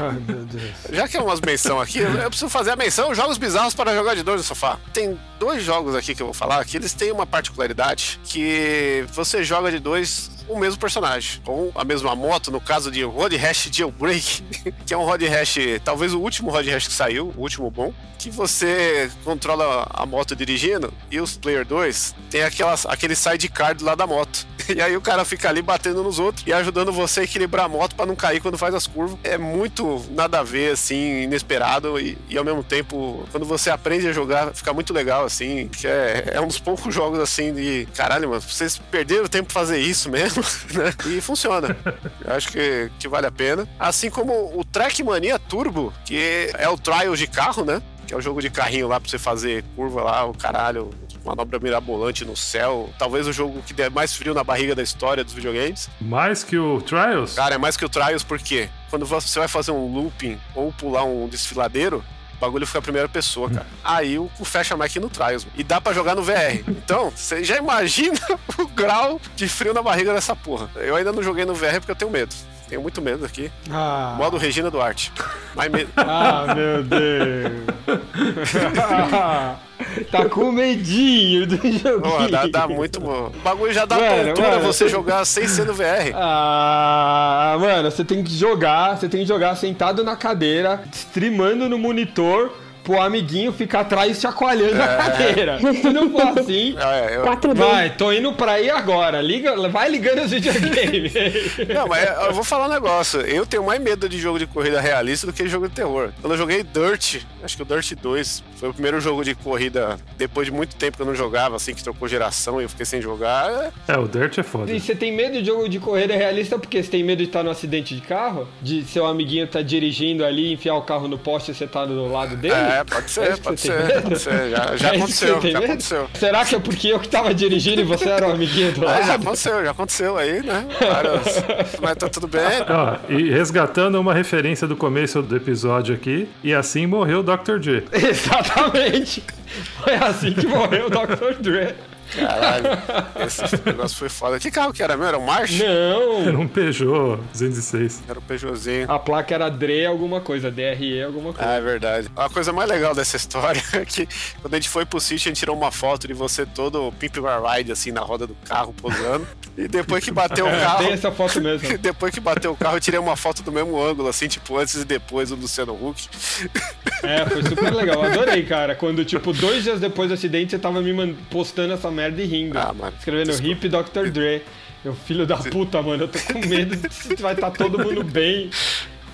S4: Ai, meu Deus.
S2: Já que é umas menção aqui, eu eu preciso fazer a menção jogos bizarros para jogar de dois no sofá. Tem dois jogos aqui que eu vou falar que eles têm uma particularidade que você joga de dois o mesmo personagem, com a mesma moto, no caso de Road Rash Jailbreak, que é um Road Rash, talvez o último Road Rash que saiu, o último bom, que você controla a moto dirigindo e os Player 2 tem aquelas, aquele sidecar do lado da moto. E aí o cara fica ali batendo nos outros e ajudando você a equilibrar a moto para não cair quando faz as curvas. É muito nada a ver, assim, inesperado e, e ao mesmo tempo, quando você aprende a jogar, fica muito legal, assim, que é, é um dos poucos jogos, assim, de caralho, mano, vocês perderam tempo fazer isso mesmo, né? E funciona. Eu acho que, que vale a pena. Assim como o Trackmania Turbo, que é o trial de carro, né? Que é o jogo de carrinho lá pra você fazer curva lá, o caralho, manobra mirabolante no céu. Talvez o jogo que der mais frio na barriga da história dos videogames.
S3: Mais que o Trials?
S2: Cara, é mais que o Trials porque quando você vai fazer um looping ou pular um desfiladeiro, o bagulho fica a primeira pessoa, cara. Aí o, o fecha que no Trials. E dá pra jogar no VR. Então, você já imagina o grau de frio na barriga dessa porra. Eu ainda não joguei no VR porque eu tenho medo. Tenho muito medo aqui.
S4: Ah,
S2: Modo Regina Duarte. Mais medo.
S4: ah meu Deus. tá com medinho do.
S2: Porra, dá, dá muito. O bagulho já dá
S4: Mano,
S2: tontura
S4: mano.
S2: você jogar sem ser no VR.
S4: Ah, mano, você tem que jogar, você tem que jogar sentado na cadeira, streamando no monitor, pro amiguinho ficar atrás chacoalhando a cadeira. Se não for assim,
S2: É, eu-
S1: 4D.
S4: vai, tô indo pra aí agora. Liga, vai ligando os videogames.
S2: Não, mas eu vou falar um negócio. Eu tenho mais medo de jogo de corrida realista do que de jogo de terror. Quando eu joguei Dirt, acho que o Dirt 2 foi o primeiro jogo de corrida depois de muito tempo que eu não jogava, assim, que trocou geração e eu fiquei sem jogar. é-
S3: É, o Dirt é foda.
S4: E você tem medo de jogo de corrida realista porque você tem medo de estar no acidente de carro? De seu amiguinho tá dirigindo ali, enfiar o carro no poste e você tá do lado dele?
S2: É, pode ser,
S4: É
S2: pode ser,
S4: medo?
S2: pode ser. Já, já
S4: É
S2: aconteceu, já
S4: medo?
S2: aconteceu.
S4: Será que é porque eu que tava dirigindo e você era o amiguinho do
S2: É, já
S4: lado?
S2: aconteceu, já aconteceu aí, né? Mas tá tudo bem.
S3: Ó, e resgatando uma referência do começo do episódio aqui, e assim morreu o Dr. J.
S4: Exatamente. Foi assim que morreu o Dr. Dre.
S2: Caralho, esse negócio foi foda. Que carro que era meu? Era um March?
S4: Não.
S3: Era um Peugeot 206.
S2: Era o Peugeotzinho.
S4: A placa era Dre alguma coisa, DRE alguma coisa.
S2: Ah, é verdade. A coisa mais legal dessa história é que quando a gente foi pro sítio, a gente tirou uma foto de você todo Pimp My Ride, assim, na roda do carro, posando. E depois que bateu o carro.
S4: Tem essa foto mesmo.
S2: Depois que bateu o carro, eu tirei uma foto do mesmo ângulo, assim, tipo, antes e depois do Luciano Huck.
S4: É, foi super legal. Adorei, cara. Quando, tipo, dois dias depois do acidente, você tava me postando essa merda e rindo.
S2: Ah, mano,
S4: Escrevendo
S2: desculpa.
S4: hip Dr. Dre. Meu filho da puta, mano. Eu tô com medo de se vai estar todo mundo bem.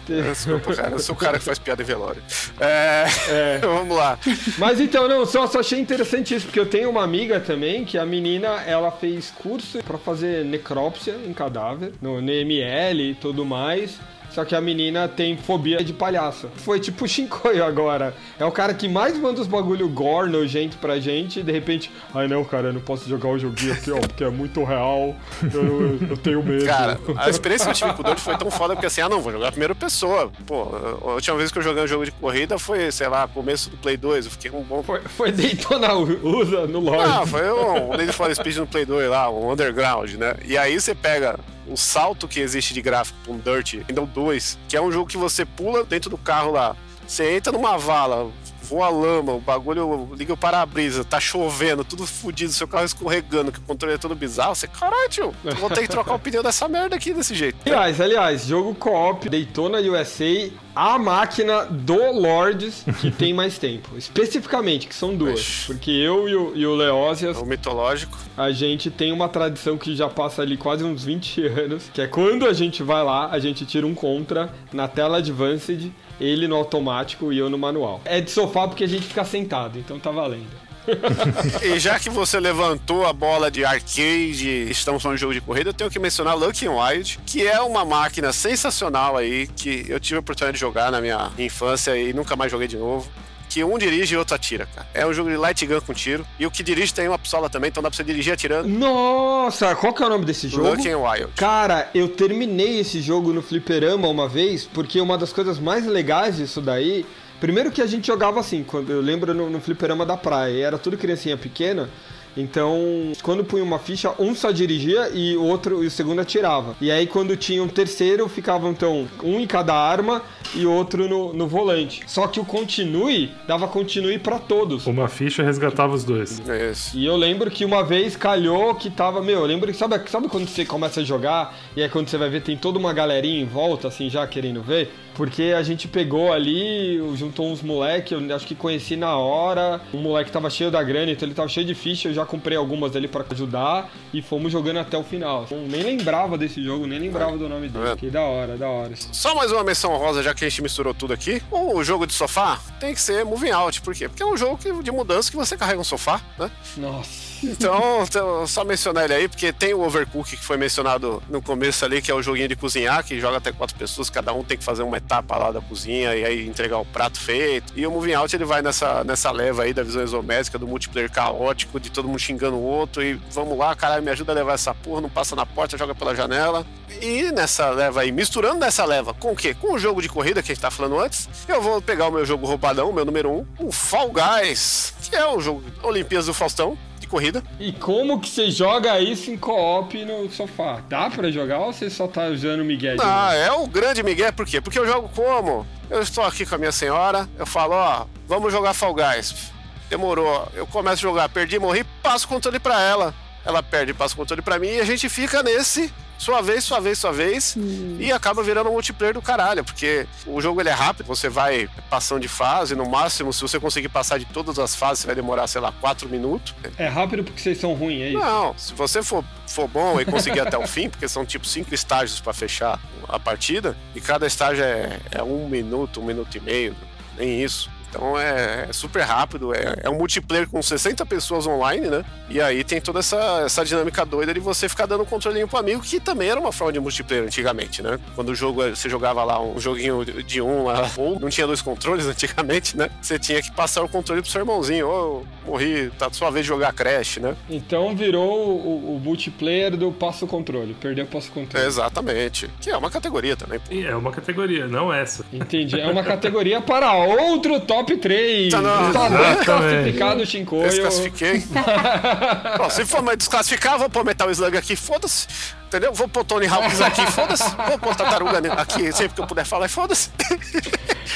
S2: Desculpa, cara. Eu sou o cara que faz piada em velório. É.
S4: É.
S2: Vamos lá.
S4: Mas então, não, só, só achei interessante isso, porque eu tenho uma amiga também, que a menina, ela fez curso pra fazer necrópsia em cadáver, no NML e tudo mais. Só que a menina tem fobia de palhaço. Foi tipo o Shinkoio agora. É o cara que mais manda os bagulho gore nojento pra gente e de repente, ai não, cara, eu não posso jogar o joguinho aqui, ó, porque é muito real. Eu, eu- tenho medo.
S2: Cara, a experiência que eu tive com o Dirt foi tão foda porque assim, ah não, vou jogar a primeira pessoa. Pô, a última vez que eu joguei um jogo de corrida foi, sei lá, começo do Play 2. Eu fiquei um bom.
S4: Foi, foi Daytona USA no Lorde.
S2: Ah, foi um Need for Speed no Play 2 lá, um Underground, né? E aí você pega o salto que existe de gráfico com Dirt, ainda o 2, que é um jogo que você pula dentro do carro lá, você entra numa vala, voa lama, o bagulho liga o para-brisa, tá chovendo, tudo fudido, seu carro escorregando, que o controle é todo bizarro, você, caralho, tio, vou ter que trocar o pneu dessa merda aqui desse jeito.
S4: Aliás, aliás, jogo co-op Daytona USA, a máquina do Lords que tem mais tempo. Especificamente, que são duas.
S2: Ixi.
S4: Porque eu e o, e o Leózias,
S2: O mitológico.
S4: a gente tem uma tradição que já passa ali quase uns 20 anos, que é quando a gente vai lá, a gente tira um contra na tela Advanced, ele no automático e eu no manual. É de sofá porque a gente fica sentado, então tá valendo.
S2: E já que você levantou a bola de arcade, estamos falando de jogo de corrida, eu tenho que mencionar Lucky Wild, que é uma máquina sensacional aí, que eu tive a oportunidade de jogar na minha infância e nunca mais joguei de novo. Que um dirige e outro atira, cara. É um jogo de light gun com tiro. E o que dirige tem uma pistola também, então dá pra você dirigir atirando.
S4: Nossa, qual que é o nome desse jogo?
S2: Lucky Wild.
S4: Cara, eu terminei esse jogo no fliperama uma vez, porque uma das coisas mais legais disso daí. Primeiro que a gente jogava assim, quando eu lembro no, no fliperama da praia, e era tudo criancinha pequena. Então, quando punha uma ficha, um só dirigia e o outro e o segundo atirava. E aí, quando tinha um terceiro, ficava então um em cada arma e outro no, no volante. Só que o continue dava continue pra todos.
S3: Uma ficha resgatava os dois.
S2: Isso.
S4: E eu lembro que uma vez calhou que tava, meu, eu lembro que sabe, sabe quando você começa a jogar e aí quando você vai ver tem toda uma galerinha em volta, assim, já querendo ver? Porque a gente pegou ali, juntou uns moleque, eu acho que conheci na hora, um moleque tava cheio da grana, então ele tava cheio de ficha, eu já comprei algumas ali pra ajudar e fomos jogando até o final. Eu nem lembrava desse jogo, nem lembrava do nome dele.
S2: vendo?
S4: Que da hora, da hora.
S2: Só mais uma menção rosa, já que a gente misturou tudo aqui. O jogo de sofá tem que ser moving out. Por quê? Porque é um jogo de mudança que você carrega um sofá, né?
S4: Nossa.
S2: Então, então, só mencionar ele aí, porque tem o Overcook que foi mencionado no começo ali, que é o joguinho de cozinhar, que joga até quatro pessoas, cada um tem que fazer uma etapa lá da cozinha e aí entregar o prato feito. E o Moving Out ele vai nessa, nessa leva aí da visão isométrica, do multiplayer caótico, de todo mundo xingando o outro, e vamos lá, caralho, me ajuda a levar essa porra, não passa na porta, joga pela janela. E nessa leva aí, misturando nessa leva com o quê? Com o jogo de corrida que a gente tá falando antes, eu vou pegar o meu jogo roubadão, meu número um, o Fall Guys, que é o jogo Olimpíadas do Faustão, de corrida.
S4: E como que você joga isso em co-op no sofá? Dá pra jogar ou você só tá usando o Miguel?
S2: Ah, é o grande Miguel, por quê? Porque eu jogo como? Eu estou aqui com a minha senhora, eu falo, ó, vamos jogar Fall Guys. Demorou, eu começo a jogar, perdi, morri, passo o controle pra ela. Ela perde, passa o controle pra mim e a gente fica nesse sua vez, sua vez, sua vez, e acaba virando um multiplayer do caralho, porque o jogo ele é rápido, você vai passando de fase, no máximo, se você conseguir passar de todas as fases, você vai demorar, sei lá, 4 minutos.
S4: É rápido porque vocês são ruins, é isso?
S2: Não, se você for, for bom e conseguir até o fim, porque são tipo cinco estágios pra fechar a partida, e cada estágio é, é um minuto, um minuto e meio, nem isso. Então é, é super rápido, é, é um multiplayer com 60 pessoas online, né? E aí tem toda essa, essa dinâmica doida de você ficar dando controlinho pro amigo, que também era uma forma de multiplayer antigamente, né? Quando o jogo você jogava lá um joguinho de um lá, ou não tinha dois controles antigamente, né? Você tinha que passar o controle pro seu irmãozinho, ou morri, tá sua vez de jogar Crash, né?
S4: Então virou o, o multiplayer do passo controle, perdeu o passo controle.
S2: Exatamente. Que é uma categoria também. pô.
S3: É uma categoria, não essa.
S4: Entendi. É uma categoria para outro top 3.
S2: Tá, não.
S4: Está
S3: Exatamente.
S4: desclassificado o Shinkoio.
S2: Desclassifiquei. Bom, se for me desclassificar, vou pôr Metal Slug aqui, foda-se. Entendeu? Vou pôr Tony Hawks aqui, foda-se. Vou pôr Tartaruga aqui sempre que eu puder falar, e foda-se.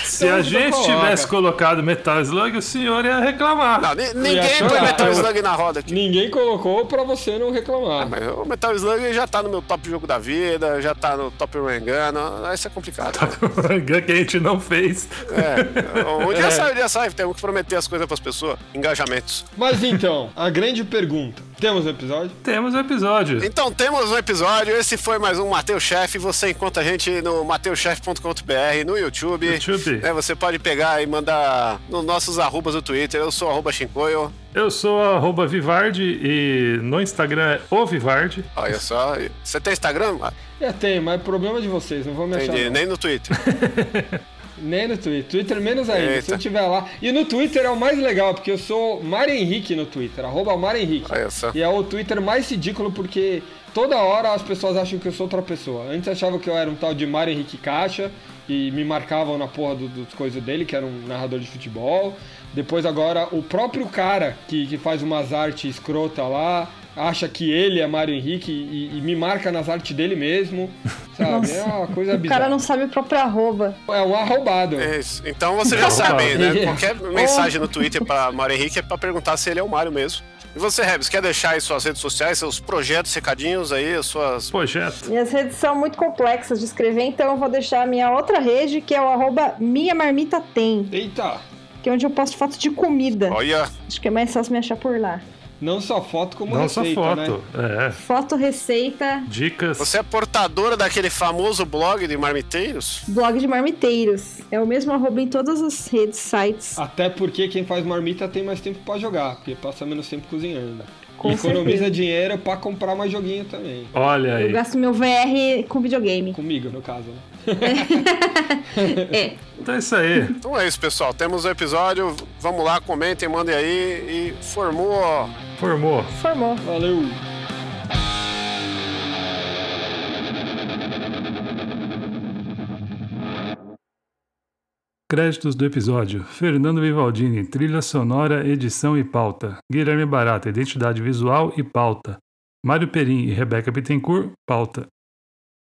S3: Se a gente
S4: coloca.
S3: tivesse colocado Metal Slug, o senhor ia reclamar.
S2: Não, ni- ninguém põe. Metal Slug na roda aqui.
S4: Ninguém colocou pra você não reclamar.
S2: Mas o Metal Slug já tá no meu top jogo da vida, já tá no top Rangano, aí isso é complicado.
S3: que a gente não fez.
S2: É, um dia
S4: É.
S2: sai, um dia sai, temos que prometer as coisas pras pessoas, engajamentos.
S4: Mas então, a grande pergunta: temos um episódio?
S3: Temos o episódio.
S2: Então temos um episódio, esse foi mais um Mateus Chef, você encontra a gente no mateuschef.com.br, no YouTube.
S3: YouTube.
S2: É, você pode pegar e mandar nos nossos arrobas do Twitter, eu sou arroba Shinkoio,
S3: Eu sou arroba Vivardi e no Instagram é o Vivardi.
S2: olha só. Você tem Instagram? Ah,
S4: Já tem, mas é problema de vocês, não vou me achar.
S2: Entendi,
S4: não.
S2: nem no Twitter.
S4: Nem no Twitter. Twitter menos ainda,
S2: Eita.
S4: se eu tiver lá. E no Twitter é o mais legal, porque eu sou Mário Henrique no Twitter, arroba Mário Henrique. E é o Twitter mais ridículo porque toda hora as pessoas acham que eu sou outra pessoa. Antes achavam que eu era um tal de Mário Henrique Caixa e me marcavam na porra do- dos coisas dele, que era um narrador de futebol. Depois agora o próprio cara que, que faz umas artes escrota lá acha que ele é Mário Henrique e, e me marca nas artes dele mesmo. Sabe?
S1: Nossa.
S4: É uma coisa
S1: O cara
S4: bizarra.
S1: não sabe o próprio arroba.
S4: É um arrombado.
S2: É isso. Então você já sabe, né? Qualquer mensagem no Twitter pra Mário Henrique é pra perguntar se ele é o Mário mesmo. E você, Rebs, quer deixar aí suas redes sociais, seus projetos, recadinhos aí, as suas.
S3: Projeto.
S1: Minhas redes são muito complexas de escrever, então eu vou deixar a minha outra rede, que é o arroba Minha Marmita Tem,
S4: Eita!
S1: que é onde eu posto fotos de comida.
S2: Olha,
S1: Acho que é mais fácil me achar por lá.
S4: Não só foto como
S3: Não só
S4: receita,
S3: foto.
S4: né?
S3: É.
S1: Foto, receita,
S3: Dicas.
S2: você é portadora daquele famoso blog de marmiteiros?
S1: blog de marmiteiros. É o mesmo arroba em todas as redes, sites.
S4: Até porque quem faz marmita tem mais tempo pra jogar, porque passa menos tempo cozinhando.
S1: Com
S4: e economiza
S1: certeza.
S4: dinheiro pra comprar mais joguinho também.
S3: Olha
S1: Eu
S3: aí.
S1: gasto meu VR com videogame.
S4: Comigo, no caso, né?
S1: É.
S3: Então é isso aí.
S2: Então é isso, pessoal. Temos o episódio. Vamos lá, comentem, mandem aí. E formou.
S3: Formou.
S1: Formou.
S4: Valeu!
S3: Créditos do episódio: Fernando Vivaldini, trilha sonora, edição e pauta. Guilherme Barata, identidade visual e pauta. Mário Perim e Rebeca Bittencourt, pauta.